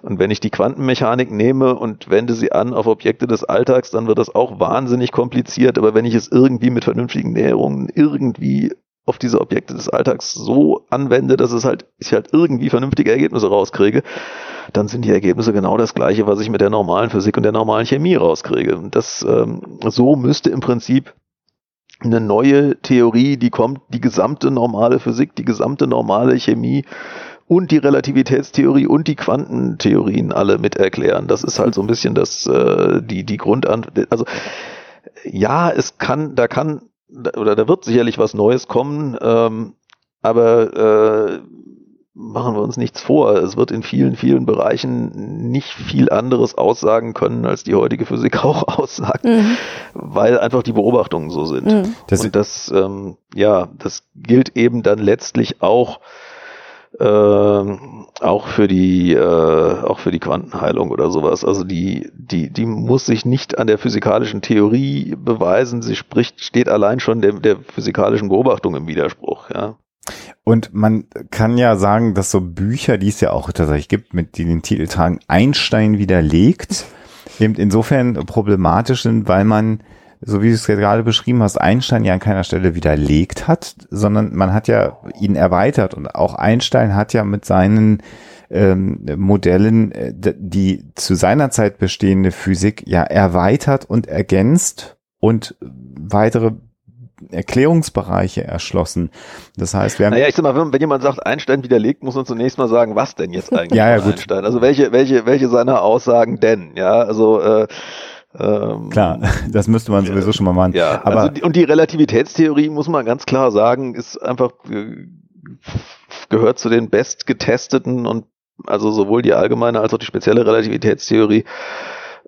Und wenn ich die Quantenmechanik nehme und wende sie an auf Objekte des Alltags, dann wird das auch wahnsinnig kompliziert. Aber wenn ich es irgendwie mit vernünftigen Näherungen irgendwie auf diese Objekte des Alltags so anwende, dass es halt, ich halt irgendwie vernünftige Ergebnisse rauskriege, dann sind die Ergebnisse genau das gleiche, was ich mit der normalen Physik und der normalen Chemie rauskriege. Und das, ähm, so müsste im Prinzip eine neue Theorie, die kommt, die gesamte normale Physik, die gesamte normale Chemie und die Relativitätstheorie und die Quantentheorien alle mit erklären. Das ist halt so ein bisschen das, äh, die, die Grundan, also, ja, es kann, da kann, oder da wird sicherlich was Neues kommen, ähm, aber äh, machen wir uns nichts vor. Es wird in vielen, vielen Bereichen nicht viel anderes aussagen können, als die heutige Physik *laughs* auch aussagt,
Mhm.
weil einfach die Beobachtungen so sind.
Mhm.
Das-
Und das, ähm, ja, das gilt eben dann letztlich auch ähm, auch für die äh, auch für die Quantenheilung oder sowas. Also die die die muss sich nicht an der physikalischen Theorie beweisen. Sie spricht steht allein schon der der physikalischen Beobachtung im Widerspruch. Ja.
Und man kann ja sagen, dass so Bücher, die es ja auch tatsächlich gibt, mit die den Titel tragen, Einstein widerlegt, eben insofern problematisch sind, weil man, so wie du es gerade beschrieben hast, Einstein ja an keiner Stelle widerlegt hat, sondern man hat ja ihn erweitert und auch Einstein hat ja mit seinen ähm, Modellen äh, die zu seiner Zeit bestehende Physik ja erweitert und ergänzt und weitere Erklärungsbereiche erschlossen. Das heißt, wir haben
Naja, ich sag mal, wenn, wenn jemand sagt, Einstein widerlegt, muss man zunächst mal sagen, was denn jetzt eigentlich
Ja, ja, gut.
Einstein? Also welche, welche, welche seiner Aussagen denn? Ja, also äh, ähm,
Klar, *laughs* das müsste man sowieso schon mal machen.
Ja,
aber
also die, und die Relativitätstheorie muss man ganz klar sagen, ist einfach äh, gehört zu den bestgetesteten und also sowohl die allgemeine als auch die spezielle Relativitätstheorie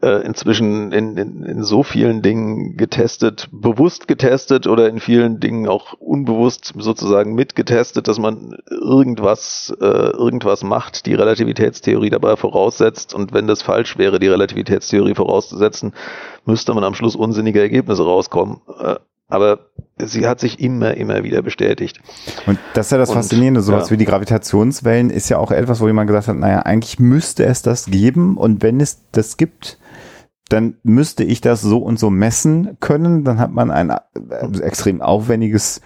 äh, inzwischen in, in, in so vielen Dingen getestet, bewusst getestet oder in vielen Dingen auch unbewusst sozusagen mitgetestet, dass man irgendwas, äh, irgendwas macht, die Relativitätstheorie dabei voraussetzt und wenn das falsch wäre, die Relativitätstheorie vorauszusetzen, müsste man am Schluss unsinnige Ergebnisse rauskommen. Äh, aber sie hat sich immer, immer wieder bestätigt.
Und das ist ja das
Und,
Faszinierende, sowas
ja.
wie die Gravitationswellen ist ja auch etwas, wo jemand gesagt hat, naja, eigentlich müsste es das geben und wenn es das gibt, dann müsste ich das so und so messen können. Dann hat man ein äh, extrem aufwendiges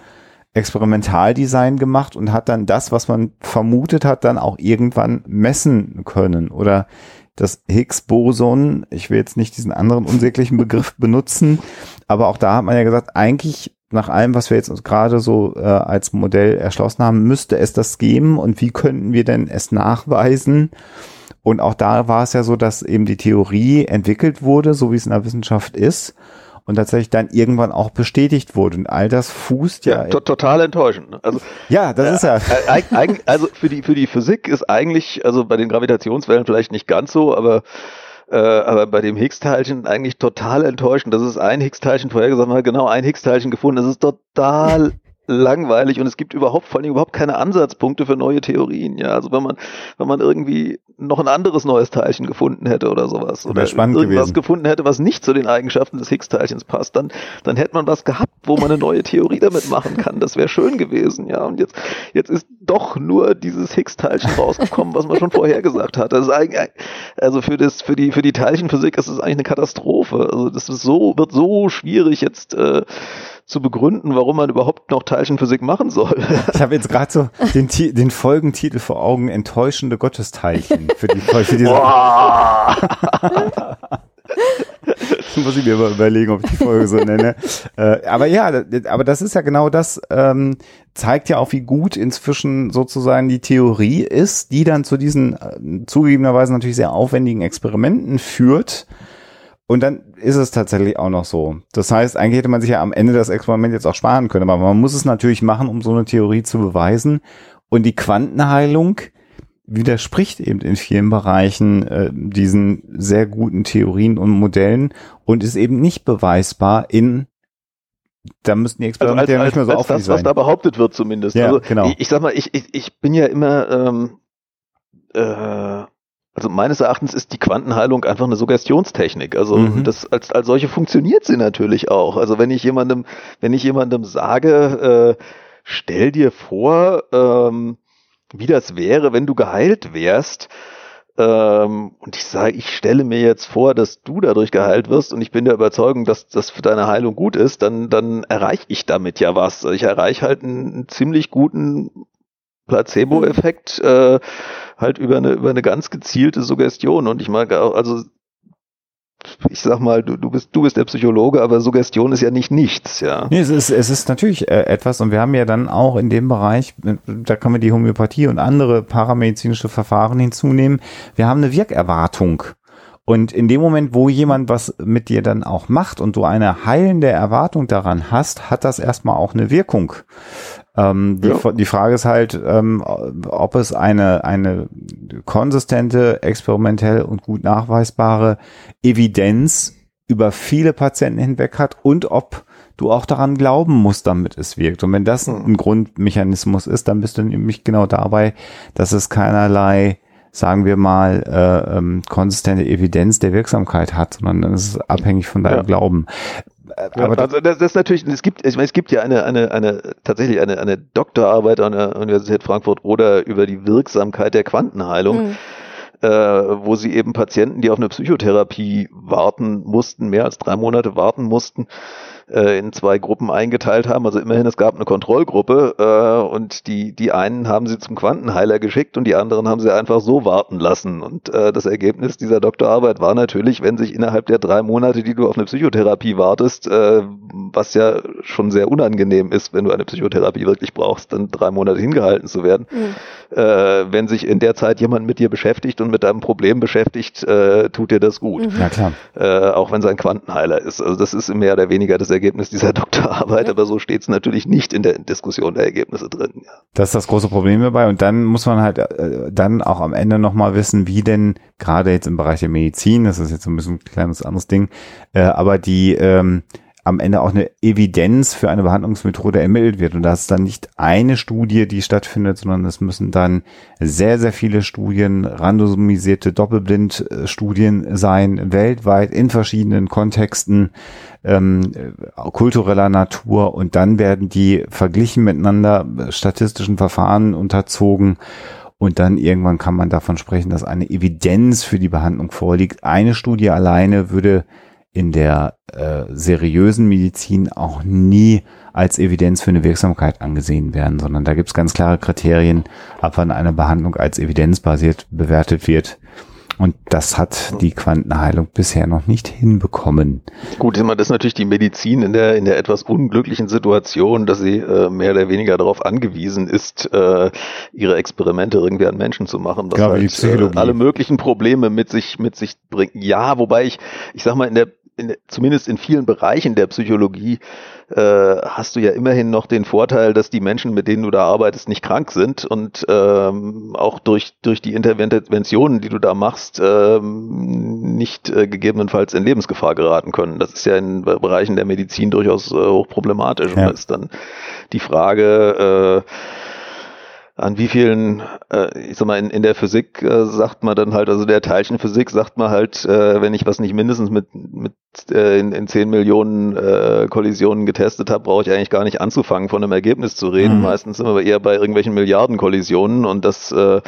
Experimentaldesign gemacht und hat dann das, was man vermutet hat, dann auch irgendwann messen können. Oder das Higgs-Boson, ich will jetzt nicht diesen anderen unsäglichen Begriff *laughs* benutzen, aber auch da hat man ja gesagt, eigentlich nach allem, was wir jetzt uns gerade so äh, als Modell erschlossen haben, müsste es das geben und wie könnten wir denn es nachweisen? Und auch da war es ja so, dass eben die Theorie entwickelt wurde, so wie es in der Wissenschaft ist und tatsächlich dann irgendwann auch bestätigt wurde. Und all das fußt ja.
ja to total enttäuschend. Ne? Also,
ja, das äh, ist ja.
Äh, also für die, für die Physik ist eigentlich, also bei den Gravitationswellen vielleicht nicht ganz so, aber äh, aber bei dem Higgs-Teilchen eigentlich total enttäuschend. Das ist ein Higgs-Teilchen vorhergesagt, man hat genau ein Higgs-Teilchen gefunden. Das ist total langweilig und es gibt überhaupt vor allem überhaupt keine Ansatzpunkte für neue Theorien. Ja, also wenn man wenn man irgendwie noch ein anderes neues Teilchen gefunden hätte oder sowas oder irgendwas gewesen. gefunden hätte, was nicht zu den Eigenschaften des Higgs-Teilchens passt, dann dann hätte man was gehabt, wo man eine neue Theorie damit machen kann. Das wäre schön gewesen. Ja, und jetzt jetzt ist doch nur dieses Higgs-Teilchen rausgekommen, was man schon vorher gesagt hat. Das ist eigentlich, also für das für die für die Teilchenphysik ist es eigentlich eine Katastrophe. Also das ist so wird so schwierig jetzt äh, zu begründen, warum man überhaupt noch Teilchenphysik machen soll. *laughs*
Ich habe jetzt gerade so den, den Folgentitel vor Augen, enttäuschende Gottesteilchen für die für diese *laughs* muss ich mir mal überlegen, ob ich die Folge so nenne. Äh, aber ja, aber das ist ja genau das, ähm, zeigt ja auch, wie gut inzwischen sozusagen die Theorie ist, die dann zu diesen äh, zugegebenerweise natürlich sehr aufwendigen Experimenten führt, und dann ist es tatsächlich auch noch so. Das heißt, eigentlich hätte man sich ja am Ende das Experiment jetzt auch sparen können, aber man muss es natürlich machen, um so eine Theorie zu beweisen. Und die Quantenheilung widerspricht eben in vielen Bereichen äh, diesen sehr guten Theorien und Modellen und ist eben nicht beweisbar in da müssten die Experimente
also als, ja nicht mehr so aufwendig das, sein. Was da behauptet wird zumindest.
Ja, also, genau.
Ich, ich sag mal, ich, ich, ich bin ja immer ähm, äh, also meines Erachtens ist die Quantenheilung einfach eine Suggestionstechnik. Also mhm. das als, als solche funktioniert sie natürlich auch. Also wenn ich jemandem, wenn ich jemandem sage, äh, stell dir vor, ähm, wie das wäre, wenn du geheilt wärst, ähm, und ich sage, ich stelle mir jetzt vor, dass du dadurch geheilt wirst und ich bin der Überzeugung, dass das für deine Heilung gut ist, dann, dann erreiche ich damit ja was. Ich erreiche halt einen, einen ziemlich guten Placebo-Effekt. Äh, halt über eine, über eine ganz gezielte Suggestion. Und ich mag auch, also ich sag mal, du, du bist du bist der Psychologe, aber Suggestion ist ja nicht nichts, ja.
Nee, es ist es ist natürlich äh, etwas und wir haben ja dann auch in dem Bereich, da können wir die Homöopathie und andere paramedizinische Verfahren hinzunehmen. Wir haben eine Wirkerwartung. Und in dem Moment, wo jemand was mit dir dann auch macht und du eine heilende Erwartung daran hast, hat das erstmal auch eine Wirkung. Ähm, die, ja. die Frage ist halt, ähm, ob es eine, eine konsistente, experimentell und gut nachweisbare Evidenz über viele Patienten hinweg hat und ob du auch daran glauben musst, damit es wirkt. Und wenn das ein Grundmechanismus ist, dann bist du nämlich genau dabei, dass es keinerlei sagen wir mal, äh, ähm, konsistente Evidenz der Wirksamkeit hat, sondern dann ist es abhängig von deinem ja. Glauben.
Aber also das, das ist natürlich, es gibt, ich meine, es gibt ja eine, eine, eine, tatsächlich eine, eine Doktorarbeit an der Universität Frankfurt-Oder über die Wirksamkeit der Quantenheilung. Mhm. Äh, wo sie eben Patienten, die auf eine Psychotherapie warten mussten, mehr als drei Monate warten mussten, äh, in zwei Gruppen eingeteilt haben. Also immerhin, es gab eine Kontrollgruppe äh, und die, die einen haben sie zum Quantenheiler geschickt und die anderen haben sie einfach so warten lassen. Und äh, das Ergebnis dieser Doktorarbeit war natürlich, wenn sich innerhalb der drei Monate, die du auf eine Psychotherapie wartest, äh, was ja schon sehr unangenehm ist, wenn du eine Psychotherapie wirklich brauchst, dann drei Monate hingehalten zu werden, mhm. äh, wenn sich in der Zeit jemand mit dir beschäftigt und mit deinem Problem beschäftigt, äh, tut dir das gut.
Mhm. Ja, klar.
Äh, auch wenn es ein Quantenheiler ist. Also das ist mehr oder weniger das Ergebnis dieser *laughs* Doktorarbeit, aber so steht es natürlich nicht in der Diskussion der Ergebnisse drin. Ja.
Das ist das große Problem dabei und dann muss man halt äh, dann auch am Ende nochmal wissen, wie denn gerade jetzt im Bereich der Medizin, das ist jetzt ein bisschen ein kleines anderes Ding, äh, aber die ähm, am Ende auch eine Evidenz für eine Behandlungsmethode ermittelt wird. Und das ist dann nicht eine Studie, die stattfindet, sondern es müssen dann sehr, sehr viele Studien, randomisierte Doppelblindstudien sein, weltweit in verschiedenen Kontexten ähm, kultureller Natur. Und dann werden die verglichen miteinander statistischen Verfahren unterzogen. Und dann irgendwann kann man davon sprechen, dass eine Evidenz für die Behandlung vorliegt. Eine Studie alleine würde in der äh, seriösen Medizin auch nie als Evidenz für eine Wirksamkeit angesehen werden, sondern da gibt es ganz klare Kriterien, ab wann eine Behandlung als evidenzbasiert bewertet wird. Und das hat die Quantenheilung bisher noch nicht hinbekommen.
Gut, das ist natürlich die Medizin in der, in der etwas unglücklichen Situation, dass sie äh, mehr oder weniger darauf angewiesen ist, äh, ihre Experimente irgendwie an Menschen zu machen, was halt, äh, alle möglichen Probleme mit sich, mit sich bringt. Ja, wobei ich, ich sag mal, in der, in zumindest in vielen Bereichen der Psychologie äh, hast du ja immerhin noch den Vorteil, dass die Menschen, mit denen du da arbeitest, nicht krank sind und ähm, auch durch, durch die Interventionen, die du da machst, ähm, nicht äh, gegebenenfalls in Lebensgefahr geraten können. Das ist ja in Bereichen der Medizin durchaus äh, hochproblematisch. Ja. Und da ist dann die Frage, äh, an wie vielen, äh, ich sag mal, in, in der Physik äh, sagt man dann halt, also der Teilchenphysik sagt man halt, äh, wenn ich was nicht mindestens mit, mit äh, in, in 10 Millionen äh, Kollisionen getestet habe, brauche ich eigentlich gar nicht anzufangen, von einem Ergebnis zu reden. Mhm. Meistens sind wir eher bei irgendwelchen Milliarden Kollisionen und das äh,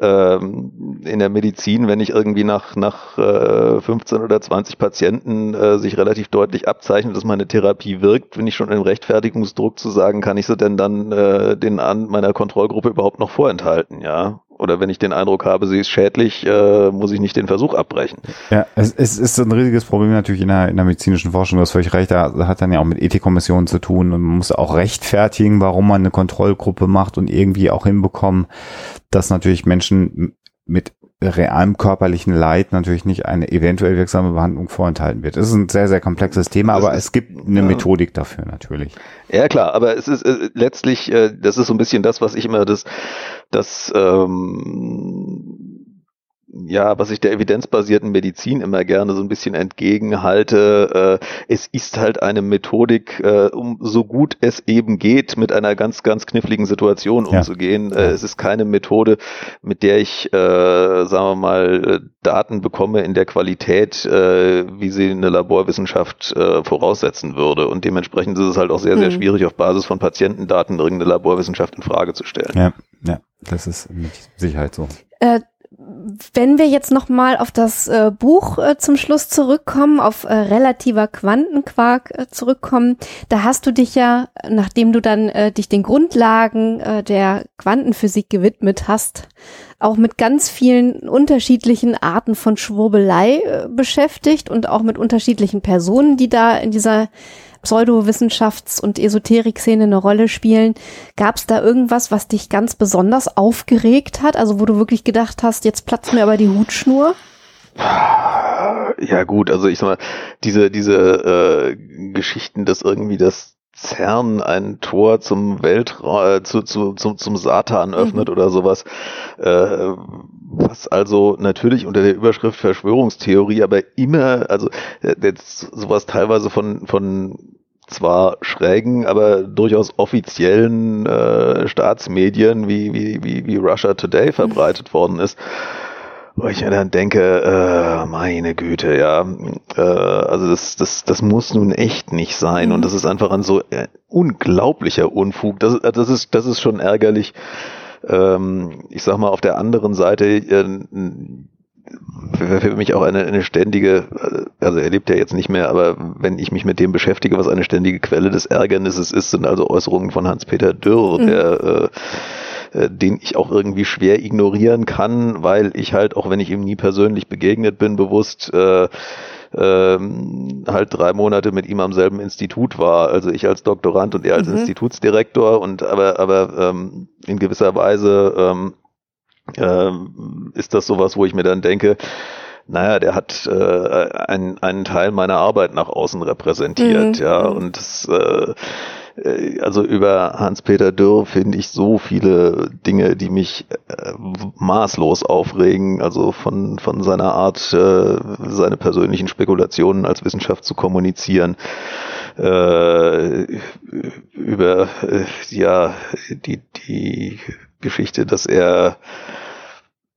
ähm, in der Medizin, wenn ich irgendwie nach, nach äh, 15 oder 20 Patienten äh, sich relativ deutlich abzeichnet, dass meine Therapie wirkt, bin ich schon im Rechtfertigungsdruck zu sagen, kann ich sie denn dann äh, den an meiner Kontrollgruppe überhaupt noch vorenthalten, ja? Oder wenn ich den Eindruck habe, sie ist schädlich, äh, muss ich nicht den Versuch abbrechen.
Ja, es, es ist ein riesiges Problem natürlich in der, in der medizinischen Forschung. Du hast völlig recht, da hat dann ja auch mit Ethikkommissionen zu tun und man muss auch rechtfertigen, warum man eine Kontrollgruppe macht und irgendwie auch hinbekommen, dass natürlich Menschen mit realem körperlichen Leid natürlich nicht eine eventuell wirksame Behandlung vorenthalten wird. Es ist ein sehr, sehr komplexes Thema, aber ist, es gibt eine ja. Methodik dafür natürlich.
Ja, klar, aber es ist äh, letztlich, äh, das ist so ein bisschen das, was ich immer das, das ähm, ja, was ich der evidenzbasierten Medizin immer gerne so ein bisschen entgegenhalte, äh, es ist halt eine Methodik, äh, um so gut es eben geht, mit einer ganz, ganz kniffligen Situation ja. umzugehen. Äh, es ist keine Methode, mit der ich, äh, sagen wir mal, Daten bekomme in der Qualität, äh, wie sie eine Laborwissenschaft äh, voraussetzen würde. Und dementsprechend ist es halt auch sehr, sehr mhm. schwierig, auf Basis von Patientendaten irgendeine Laborwissenschaft in Frage zu stellen.
Ja, ja, das ist mit Sicherheit so.
Äh, wenn wir jetzt noch mal auf das äh, Buch äh, zum Schluss zurückkommen, auf äh, relativer Quantenquark äh, zurückkommen, da hast du dich ja, nachdem du dann äh, dich den Grundlagen äh, der Quantenphysik gewidmet hast, auch mit ganz vielen unterschiedlichen Arten von Schwurbelei beschäftigt und auch mit unterschiedlichen Personen, die da in dieser Pseudowissenschafts- und Esoterik-Szene eine Rolle spielen. Gab es da irgendwas, was dich ganz besonders aufgeregt hat? Also wo du wirklich gedacht hast, jetzt platzt mir aber die Hutschnur?
Ja gut, also ich sag mal, diese, diese äh, Geschichten, dass irgendwie das CERN ein Tor zum Weltraum, äh, zu, zu, zum, zum Satan öffnet mhm. oder sowas, äh, was also natürlich unter der Überschrift Verschwörungstheorie, aber immer, also äh, sowas teilweise von, von zwar schrägen, aber durchaus offiziellen äh, Staatsmedien wie, wie, wie, wie Russia Today verbreitet worden ist. Wo ich mir dann denke, äh, meine Güte, ja, äh, also das, das, das muss nun echt nicht sein. Und das ist einfach ein so äh, unglaublicher Unfug. Das, das, ist, das ist schon ärgerlich. Ähm, ich sag mal, auf der anderen Seite, äh, für mich auch eine, eine ständige, also er lebt ja jetzt nicht mehr, aber wenn ich mich mit dem beschäftige, was eine ständige Quelle des Ärgernisses ist, sind also Äußerungen von Hans-Peter Dürr, mhm. der äh, äh, den ich auch irgendwie schwer ignorieren kann, weil ich halt, auch wenn ich ihm nie persönlich begegnet bin, bewusst äh, ähm, halt drei Monate mit ihm am selben Institut war. Also ich als Doktorand und er als mhm. Institutsdirektor und aber, aber ähm, in gewisser Weise ähm, ähm, ist das sowas, wo ich mir dann denke, naja, der hat äh, einen, einen Teil meiner Arbeit nach außen repräsentiert, mhm. ja, und das, äh, äh also über Hans-Peter Dürr finde ich so viele Dinge, die mich äh, maßlos aufregen, also von, von seiner Art, äh, seine persönlichen Spekulationen als Wissenschaft zu kommunizieren, äh, über, äh, ja, die, die Geschichte, dass er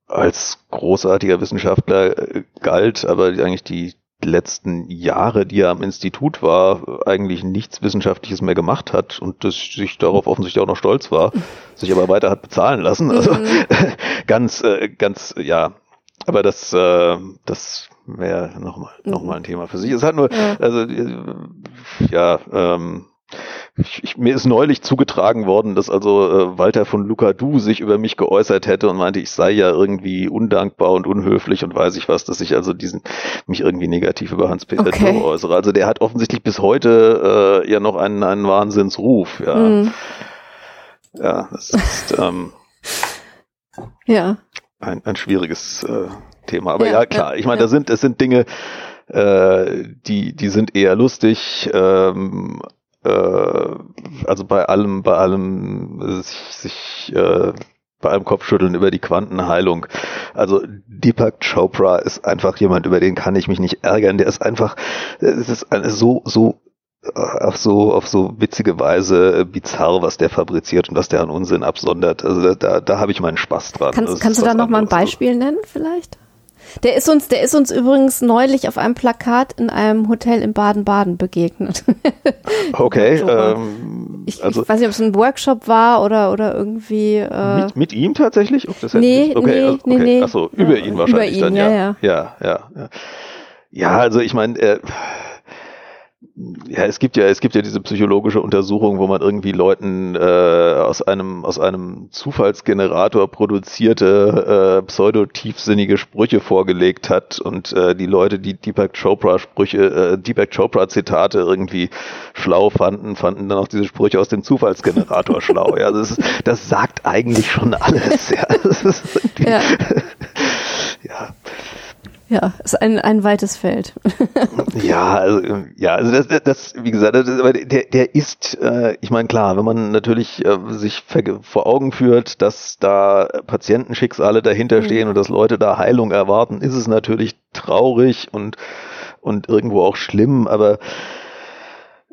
als großartiger Wissenschaftler äh, galt, aber eigentlich die letzten Jahre, die er am Institut war, eigentlich nichts Wissenschaftliches mehr gemacht hat und das sich darauf offensichtlich auch noch stolz war, *laughs* sich aber weiter hat bezahlen lassen. Also mhm. *laughs* ganz, äh, ganz, ja. Aber das, äh, das wäre nochmal noch mal ein Thema für sich. Es hat nur, also ja, ähm, ich, ich, mir ist neulich zugetragen worden, dass also äh, Walter von Lucadou sich über mich geäußert hätte und meinte, ich sei ja irgendwie undankbar und unhöflich und weiß ich was, dass ich also diesen mich irgendwie negativ über Hans-Peter okay. Dürr äußere. Also der hat offensichtlich bis heute äh, ja noch einen, einen Wahnsinnsruf. Ja, mm. ja das ist ähm,
ja
ein, ein schwieriges äh, Thema. Aber ja, ja klar, ich meine, ja. da sind es sind Dinge, äh, die die sind eher lustig. Ähm, äh, also bei allem, bei allem sich, sich äh, bei allem Kopfschütteln über die Quantenheilung. Also Deepak Chopra ist einfach jemand, über den kann ich mich nicht ärgern. Der ist einfach, es ist so, so äh, auf so auf so witzige Weise bizarr, was der fabriziert und was der an Unsinn absondert. Also da, da habe ich meinen Spaß dran.
Kannst, kannst du da noch mal ein Beispiel nennen vielleicht? Der ist uns, der ist uns übrigens neulich auf einem Plakat in einem Hotel in Baden-Baden begegnet. *laughs*
Okay. ähm,
ich, also, ich weiß nicht, ob es ein Workshop war oder oder irgendwie. Äh,
mit, mit ihm tatsächlich?
Ob das nee, okay, nee, also, okay. nee,
Achso, über ja, ihn wahrscheinlich
über ihn,
dann,
ja.
Ja, ja, ja. Ja, ja also ich meine, äh, ja, es gibt ja, es gibt ja diese psychologische Untersuchung, wo man irgendwie Leuten äh, aus einem aus einem Zufallsgenerator produzierte äh, pseudo-tiefsinnige Sprüche vorgelegt hat und äh, die Leute, die Deepak Chopra Sprüche, äh, Deepak Chopra Zitate irgendwie schlau fanden, fanden dann auch diese Sprüche aus dem Zufallsgenerator *laughs* schlau. Ja, das, ist, das sagt eigentlich schon alles. Ja, das ist
ja. *laughs* ja. Ja, ist ein, ein weites Feld. *laughs*
ja, also, ja, also das, das, wie gesagt, das, der, der ist, äh, ich meine, klar, wenn man natürlich äh, sich vor Augen führt, dass da Patientenschicksale dahinter mhm. stehen und dass Leute da Heilung erwarten, ist es natürlich traurig und, und irgendwo auch schlimm, aber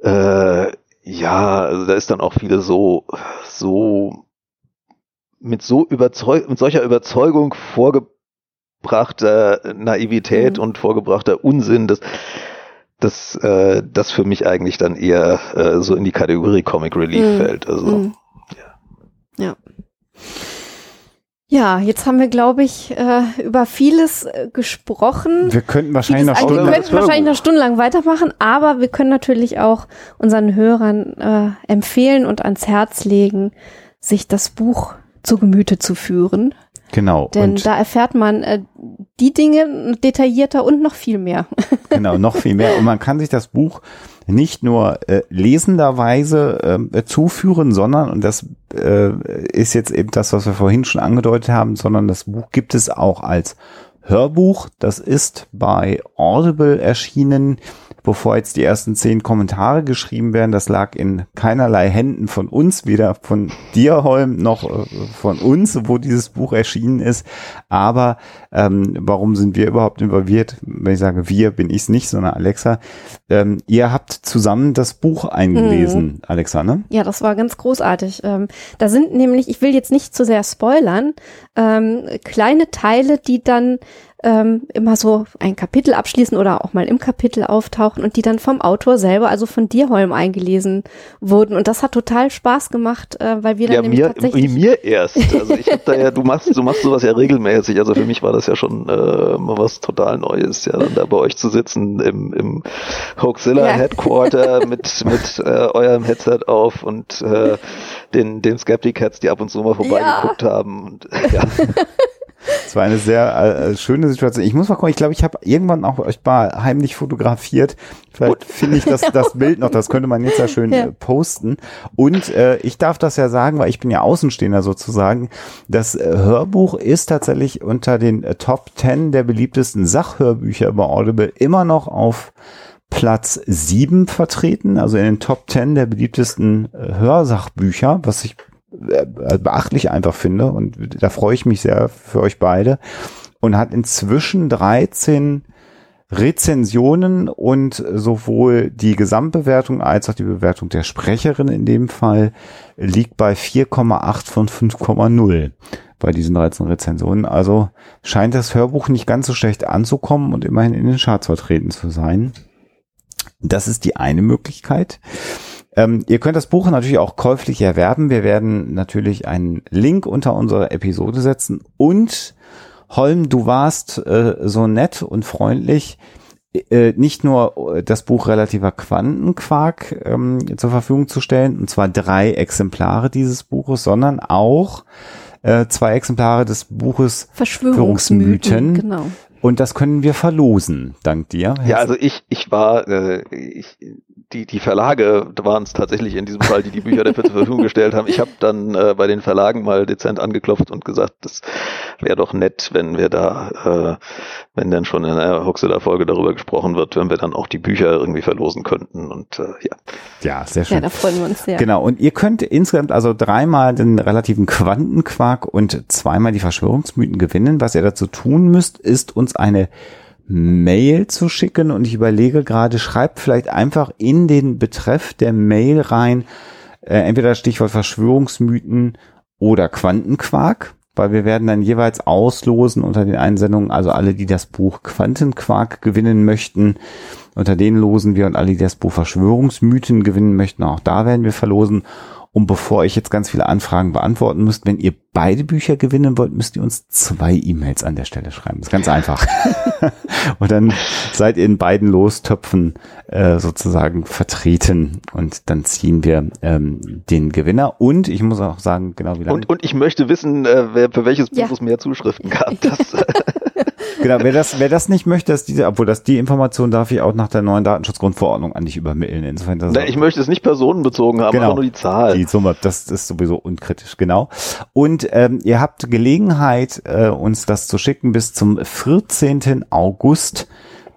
äh, ja, also da ist dann auch viele so, so mit so überzeug mit solcher Überzeugung vorgebracht vorgebrachter Naivität mhm. und vorgebrachter Unsinn, das, das, äh, das für mich eigentlich dann eher äh, so in die Kategorie Comic Relief mhm. fällt. Also, mhm.
ja. ja. Ja, jetzt haben wir, glaube ich, äh, über vieles äh, gesprochen.
Wir könnten wahrscheinlich noch
stundenlang, wir könnten wahrscheinlich noch stundenlang weitermachen, aber wir können natürlich auch unseren Hörern äh, empfehlen und ans Herz legen, sich das Buch zu Gemüte zu führen.
Genau.
Denn und da erfährt man äh, die Dinge detaillierter und noch viel mehr. *laughs*
genau, noch viel mehr. Und man kann sich das Buch nicht nur äh, lesenderweise äh, zuführen, sondern, und das äh, ist jetzt eben das, was wir vorhin schon angedeutet haben, sondern das Buch gibt es auch als Hörbuch. Das ist bei Audible erschienen bevor jetzt die ersten zehn Kommentare geschrieben werden. Das lag in keinerlei Händen von uns, weder von dir, Holm, noch äh, von uns, wo dieses Buch erschienen ist. Aber ähm, warum sind wir überhaupt involviert? Wenn ich sage wir, bin ich es nicht, sondern Alexa. Ähm, ihr habt zusammen das Buch eingelesen, mhm. Alexa, ne?
Ja, das war ganz großartig. Ähm, da sind nämlich, ich will jetzt nicht zu sehr spoilern, ähm, kleine Teile, die dann ähm, immer so ein Kapitel abschließen oder auch mal im Kapitel auftauchen und die dann vom Autor selber, also von dir, Holm, eingelesen wurden. Und das hat total Spaß gemacht, äh, weil wir dann
ja, nämlich mir, tatsächlich... mir erst. Also ich hab da ja, du machst, du machst sowas ja regelmäßig. Also für mich war das ja schon äh, mal was total Neues, ja, dann da bei euch zu sitzen im, im Hoaxilla ja. Headquarter *laughs* mit, mit äh, eurem Headset auf und äh, den, den Skeptic Cats, die ab und zu mal vorbeigeguckt ja. haben. Und, *laughs* ja.
Es war eine sehr äh, schöne Situation. Ich muss mal gucken, ich glaube, ich habe irgendwann auch euch mal heimlich fotografiert. Vielleicht finde ich das, das Bild noch, das könnte man jetzt ja schön *laughs* ja. Äh, posten. Und äh, ich darf das ja sagen, weil ich bin ja Außenstehender sozusagen. Das äh, Hörbuch ist tatsächlich unter den äh, Top 10 der beliebtesten Sachhörbücher bei Audible immer noch auf Platz 7 vertreten, also in den Top 10 der beliebtesten äh, Hörsachbücher, was ich äh, beachtlich einfach finde und da freue ich mich sehr für euch beide und hat inzwischen 13 Rezensionen und sowohl die Gesamtbewertung als auch die Bewertung der Sprecherin in dem Fall liegt bei 4,8 von 5,0 bei diesen 13 Rezensionen. Also scheint das Hörbuch nicht ganz so schlecht anzukommen und immerhin in den Charts vertreten zu sein. Das ist die eine Möglichkeit. Ähm, ihr könnt das Buch natürlich auch käuflich erwerben. Wir werden natürlich einen Link unter unserer Episode setzen. Und Holm, du warst äh, so nett und freundlich, äh, nicht nur äh, das Buch relativer Quantenquark ähm, zur Verfügung zu stellen, und zwar drei Exemplare dieses Buches, sondern auch äh, zwei Exemplare des Buches
Verschwörungsmythen. Verschwörungsmythen
genau. Und das können wir verlosen, dank dir.
Ja, also ich, ich war, äh, ich, die, die Verlage waren es tatsächlich in diesem Fall, die die Bücher dafür zur Verfügung gestellt haben. Ich habe dann äh, bei den Verlagen mal dezent angeklopft und gesagt, das wäre doch nett, wenn wir da, äh, wenn dann schon in einer Huxeler-Folge darüber gesprochen wird, wenn wir dann auch die Bücher irgendwie verlosen könnten. Und äh, ja.
Ja, sehr schön. Ja,
da freuen wir uns sehr.
Genau, und ihr könnt insgesamt also dreimal den relativen Quantenquark und zweimal die Verschwörungsmythen gewinnen. Was ihr dazu tun müsst, ist uns eine Mail zu schicken und ich überlege gerade, schreibt vielleicht einfach in den Betreff der Mail rein, äh, entweder Stichwort Verschwörungsmythen oder Quantenquark, weil wir werden dann jeweils auslosen unter den Einsendungen, also alle, die das Buch Quantenquark gewinnen möchten, unter denen losen wir und alle, die das Buch Verschwörungsmythen gewinnen möchten, auch da werden wir verlosen. Und bevor ich jetzt ganz viele Anfragen beantworten müsst, wenn ihr beide Bücher gewinnen wollt, müsst ihr uns zwei E-Mails an der Stelle schreiben. Das ist ganz einfach. *laughs* und dann seid ihr in beiden Lostöpfen äh, sozusagen vertreten und dann ziehen wir ähm, den Gewinner. Und ich muss auch sagen, genau wie lange.
Und, und ich möchte wissen, äh, wer für welches Buch ja. es mehr Zuschriften gab. *laughs* Das,
genau, wer das, wer das nicht möchte, dass diese, obwohl das die Information darf ich auch nach der neuen Datenschutzgrundverordnung an dich übermitteln. Insofern
das Na, ich möchte es nicht personenbezogen haben,
genau,
aber nur die Zahl.
Die Summe, das ist sowieso unkritisch, genau. Und ähm, ihr habt Gelegenheit, äh, uns das zu schicken bis zum 14. August.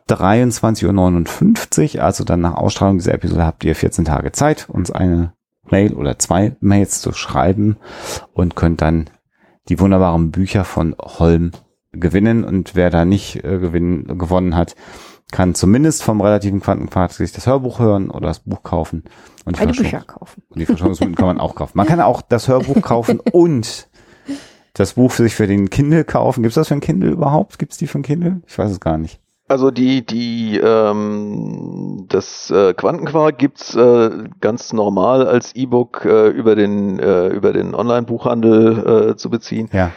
23.59 Uhr, also dann nach Ausstrahlung dieser Episode habt ihr 14 Tage Zeit, uns eine Mail oder zwei Mails zu schreiben und könnt dann die wunderbaren Bücher von Holm gewinnen und wer da nicht äh, gewinnen, gewonnen hat, kann zumindest vom relativen Quantenquark sich das Hörbuch hören oder das Buch kaufen.
Und die Bücher kaufen.
Und die Verschwörungsmythen kann man auch kaufen. Man kann auch das Hörbuch kaufen *laughs* und das Buch für sich für den Kindle kaufen. Gibt es das für ein Kindle überhaupt? Gibt es die für ein Kindle? Ich weiß es gar nicht.
Also die, die, ähm, das äh, Quantenquark gibt's äh, ganz normal als E-Book äh, über den, äh, über den Online-Buchhandel äh, zu beziehen.
Ja.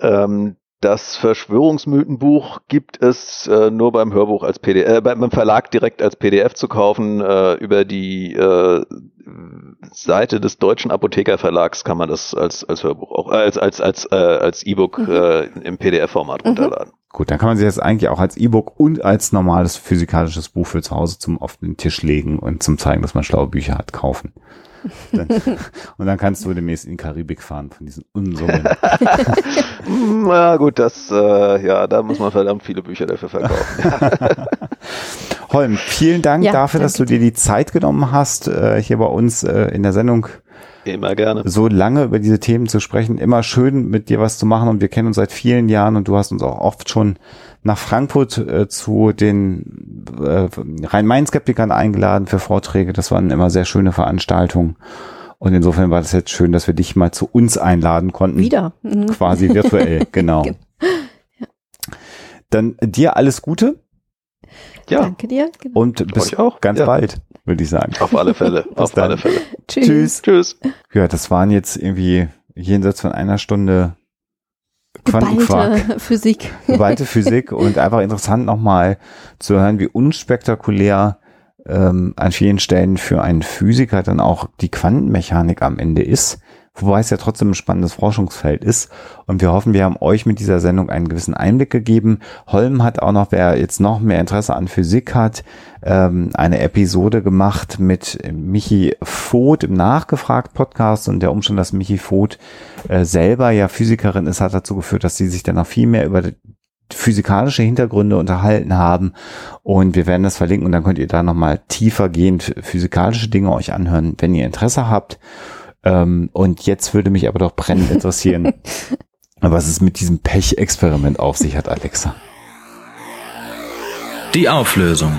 Ähm, das Verschwörungsmythenbuch gibt es äh, nur beim Hörbuch als PDF, äh, beim Verlag direkt als PDF zu kaufen. Äh, über die äh, Seite des Deutschen Apothekerverlags kann man das als als Hörbuch auch äh, als als als äh, als E-Book mhm. äh, im PDF-Format mhm. runterladen.
Gut, dann kann man sich das eigentlich auch als E-Book und als normales physikalisches Buch für zu Hause zum auf den Tisch legen und zum zeigen, dass man schlaue Bücher hat, kaufen. Dann, und dann kannst du demnächst in die Karibik fahren von diesen Unsummen. *laughs*
Na gut, das, äh, ja, da muss man verdammt viele Bücher dafür verkaufen. *laughs*
Holm, vielen Dank ja, dafür, dass du dir die Zeit genommen hast, äh, hier bei uns äh, in der Sendung
Immer gerne.
So lange über diese Themen zu sprechen. Immer schön, mit dir was zu machen. Und wir kennen uns seit vielen Jahren und du hast uns auch oft schon nach Frankfurt äh, zu den äh, Rhein-Main-Skeptikern eingeladen für Vorträge. Das waren immer sehr schöne Veranstaltungen. Und insofern war das jetzt schön, dass wir dich mal zu uns einladen konnten.
Wieder.
Mhm. Quasi virtuell, *laughs* genau. ja. Dann dir alles Gute.
Ja. Danke dir.
Genau. Und bis auch. ganz ja. bald, würde ich sagen.
Auf alle Fälle. *laughs* Auf dann. alle Fälle.
Tschüss. Tschüss. Tschüss. Ja, das waren jetzt irgendwie jenseits von einer Stunde
Quantenquark. *laughs* Physik.
Geballte Physik *laughs* und einfach interessant nochmal zu hören, wie unspektakulär ähm, an vielen Stellen für einen Physiker dann auch die Quantenmechanik am Ende ist wobei es ja trotzdem ein spannendes Forschungsfeld ist. Und wir hoffen, wir haben euch mit dieser Sendung einen gewissen Einblick gegeben. Holm hat auch noch, wer jetzt noch mehr Interesse an Physik hat, ähm, eine Episode gemacht mit Michi Voth im Nachgefragt-Podcast und der Umstand, dass Michi Voth äh, selber ja Physikerin ist, hat dazu geführt, dass sie sich dann noch viel mehr über physikalische Hintergründe unterhalten haben und wir werden das verlinken und dann könnt ihr da nochmal tiefergehend physikalische Dinge euch anhören, wenn ihr Interesse habt. Ähm, und jetzt würde mich aber doch brennend interessieren, *laughs* was es mit diesem Pech-Experiment auf sich hat, Alexa.
Die Auflösung.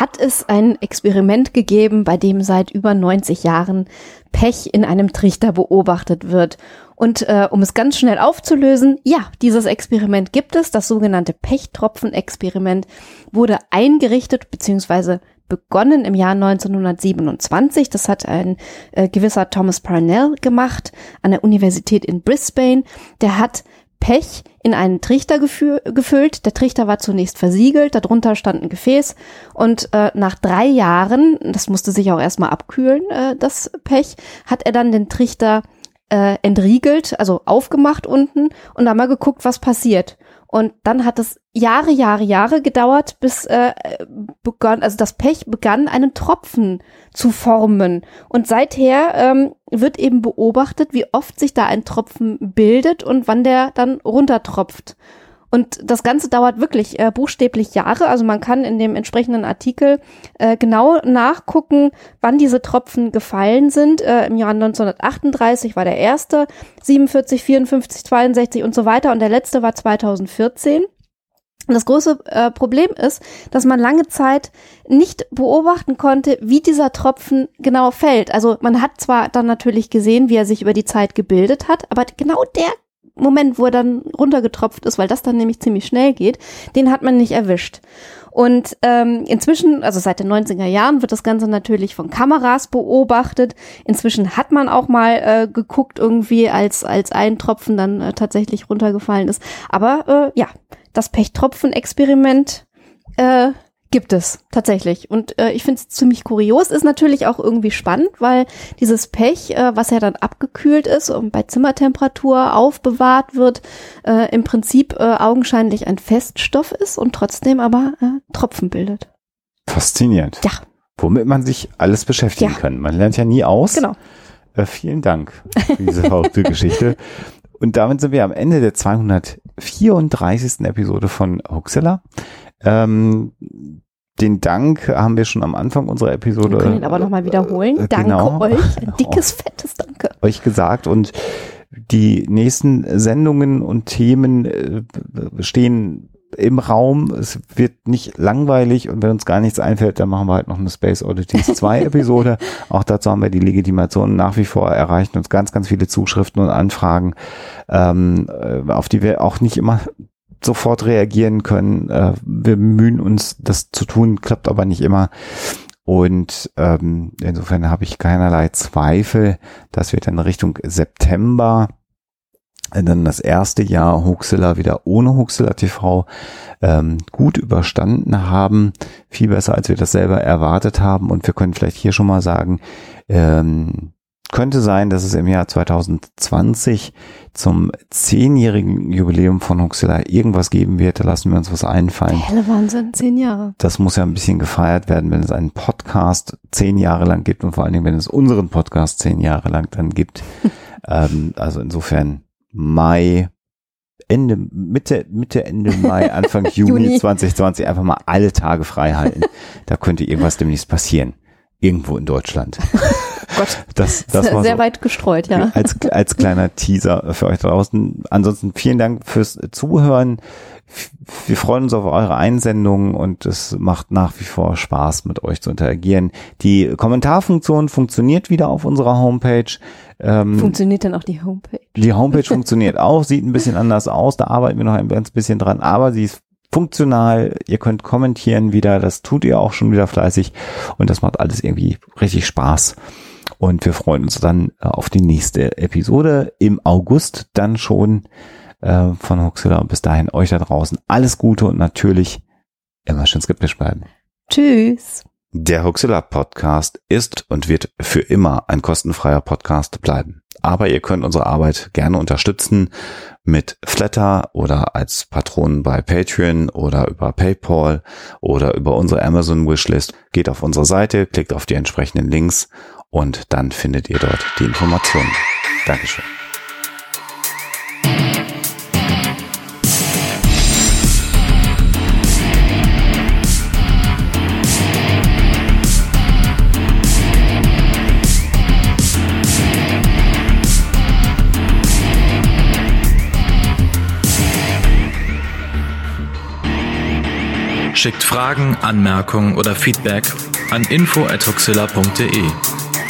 Hat es ein Experiment gegeben, bei dem seit über 90 Jahren Pech in einem Trichter beobachtet wird und äh, um es ganz schnell aufzulösen, ja, dieses Experiment gibt es. Das sogenannte Pechtropfen-Experiment wurde eingerichtet bzw. begonnen im Jahr 1927. Das hat ein äh, gewisser Thomas Parnell gemacht an der Universität in Brisbane. Der hat Pech in einen Trichter gefüllt. Der Trichter war zunächst versiegelt, darunter stand ein Gefäß und äh, nach drei Jahren, das musste sich auch erstmal abkühlen, äh, das Pech, hat er dann den Trichter äh, entriegelt, also aufgemacht unten und dann mal geguckt, was passiert. Und dann hat es Jahre, Jahre, Jahre gedauert, bis äh, begann, also das Pech begann, einen Tropfen zu formen. Und seither ähm, wird eben beobachtet, wie oft sich da ein Tropfen bildet und wann der dann runtertropft. Und das Ganze dauert wirklich äh, buchstäblich Jahre. Also man kann in dem entsprechenden Artikel äh, genau nachgucken, wann diese Tropfen gefallen sind. Äh, Im Jahr 1938 war der erste, 47, 54, 62 und so weiter. Und der letzte war 2014. Und das große äh, Problem ist, dass man lange Zeit nicht beobachten konnte, wie dieser Tropfen genau fällt. Also man hat zwar dann natürlich gesehen, wie er sich über die Zeit gebildet hat, aber genau der Moment, wo er dann runtergetropft ist, weil das dann nämlich ziemlich schnell geht, den hat man nicht erwischt. Und ähm, inzwischen, also seit den 90er Jahren, wird das Ganze natürlich von Kameras beobachtet. Inzwischen hat man auch mal äh, geguckt, irgendwie, als, als ein Tropfen dann äh, tatsächlich runtergefallen ist. Aber äh, ja, das Pechtropfen-Experiment äh, Gibt es tatsächlich. Und äh, ich finde es ziemlich kurios. Ist natürlich auch irgendwie spannend, weil dieses Pech, äh, was ja dann abgekühlt ist und bei Zimmertemperatur aufbewahrt wird, äh, im Prinzip äh, augenscheinlich ein Feststoff ist und trotzdem aber äh, Tropfen bildet.
Faszinierend.
Ja.
Womit man sich alles beschäftigen ja. kann. Man lernt ja nie aus.
Genau.
Äh, vielen Dank für diese verrückte *laughs* Geschichte. Und damit sind wir am Ende der 234. Episode von Huxilla. Ähm, den Dank haben wir schon am Anfang unserer Episode. Wir
können ihn aber nochmal wiederholen. Äh, Danke genau. euch. *laughs* Ein dickes, fettes Danke.
Euch gesagt und die nächsten Sendungen und Themen äh, stehen im Raum. Es wird nicht langweilig und wenn uns gar nichts einfällt, dann machen wir halt noch eine Space Oddities *laughs* 2 Episode. Auch dazu haben wir die Legitimation nach wie vor erreichen uns ganz, ganz viele Zuschriften und Anfragen, ähm, äh, auf die wir auch nicht immer sofort reagieren können. Äh, wir bemühen uns, das zu tun, klappt aber nicht immer. Und ähm, insofern habe ich keinerlei Zweifel, dass wir dann Richtung September äh, dann das erste Jahr Huxilla wieder ohne Huxilla TV ähm, gut überstanden haben. Viel besser, als wir das selber erwartet haben. Und wir können vielleicht hier schon mal sagen, ähm, könnte sein, dass es im Jahr 2020 zum zehnjährigen Jubiläum von Huxilla irgendwas geben wird. Da lassen wir uns was einfallen.
Helle Wahnsinn, zehn Jahre.
Das muss ja ein bisschen gefeiert werden, wenn es einen Podcast zehn Jahre lang gibt und vor allen Dingen, wenn es unseren Podcast zehn Jahre lang dann gibt. *laughs* ähm, also insofern Mai, Ende, Mitte, Mitte, Ende Mai, Anfang *laughs* Juni, Juni 2020 einfach mal alle Tage frei halten. da könnte irgendwas demnächst passieren. Irgendwo in Deutschland. *laughs*
Gott.
Das, das
war sehr so weit gestreut, ja.
Als, als kleiner Teaser für euch draußen. Ansonsten vielen Dank fürs Zuhören. Wir freuen uns auf eure Einsendungen und es macht nach wie vor Spaß, mit euch zu interagieren. Die Kommentarfunktion funktioniert wieder auf unserer Homepage.
Ähm, funktioniert dann auch die Homepage?
Die Homepage funktioniert auch, sieht ein bisschen anders aus. Da arbeiten wir noch ein ganz bisschen dran, aber sie ist funktional. Ihr könnt kommentieren wieder, das tut ihr auch schon wieder fleißig und das macht alles irgendwie richtig Spaß. Und wir freuen uns dann äh, auf die nächste Episode im August dann schon äh, von Huxilla. Und bis dahin euch da draußen alles Gute und natürlich immer schön skeptisch bleiben.
Tschüss.
Der Huxilla Podcast ist und wird für immer ein kostenfreier Podcast bleiben. Aber ihr könnt unsere Arbeit gerne unterstützen mit Flatter oder als Patronen bei Patreon oder über PayPal oder über unsere Amazon Wishlist. Geht auf unsere Seite, klickt auf die entsprechenden Links und dann findet ihr dort die Informationen. Dankeschön.
Schickt Fragen, Anmerkungen oder Feedback an info@huxilla.de.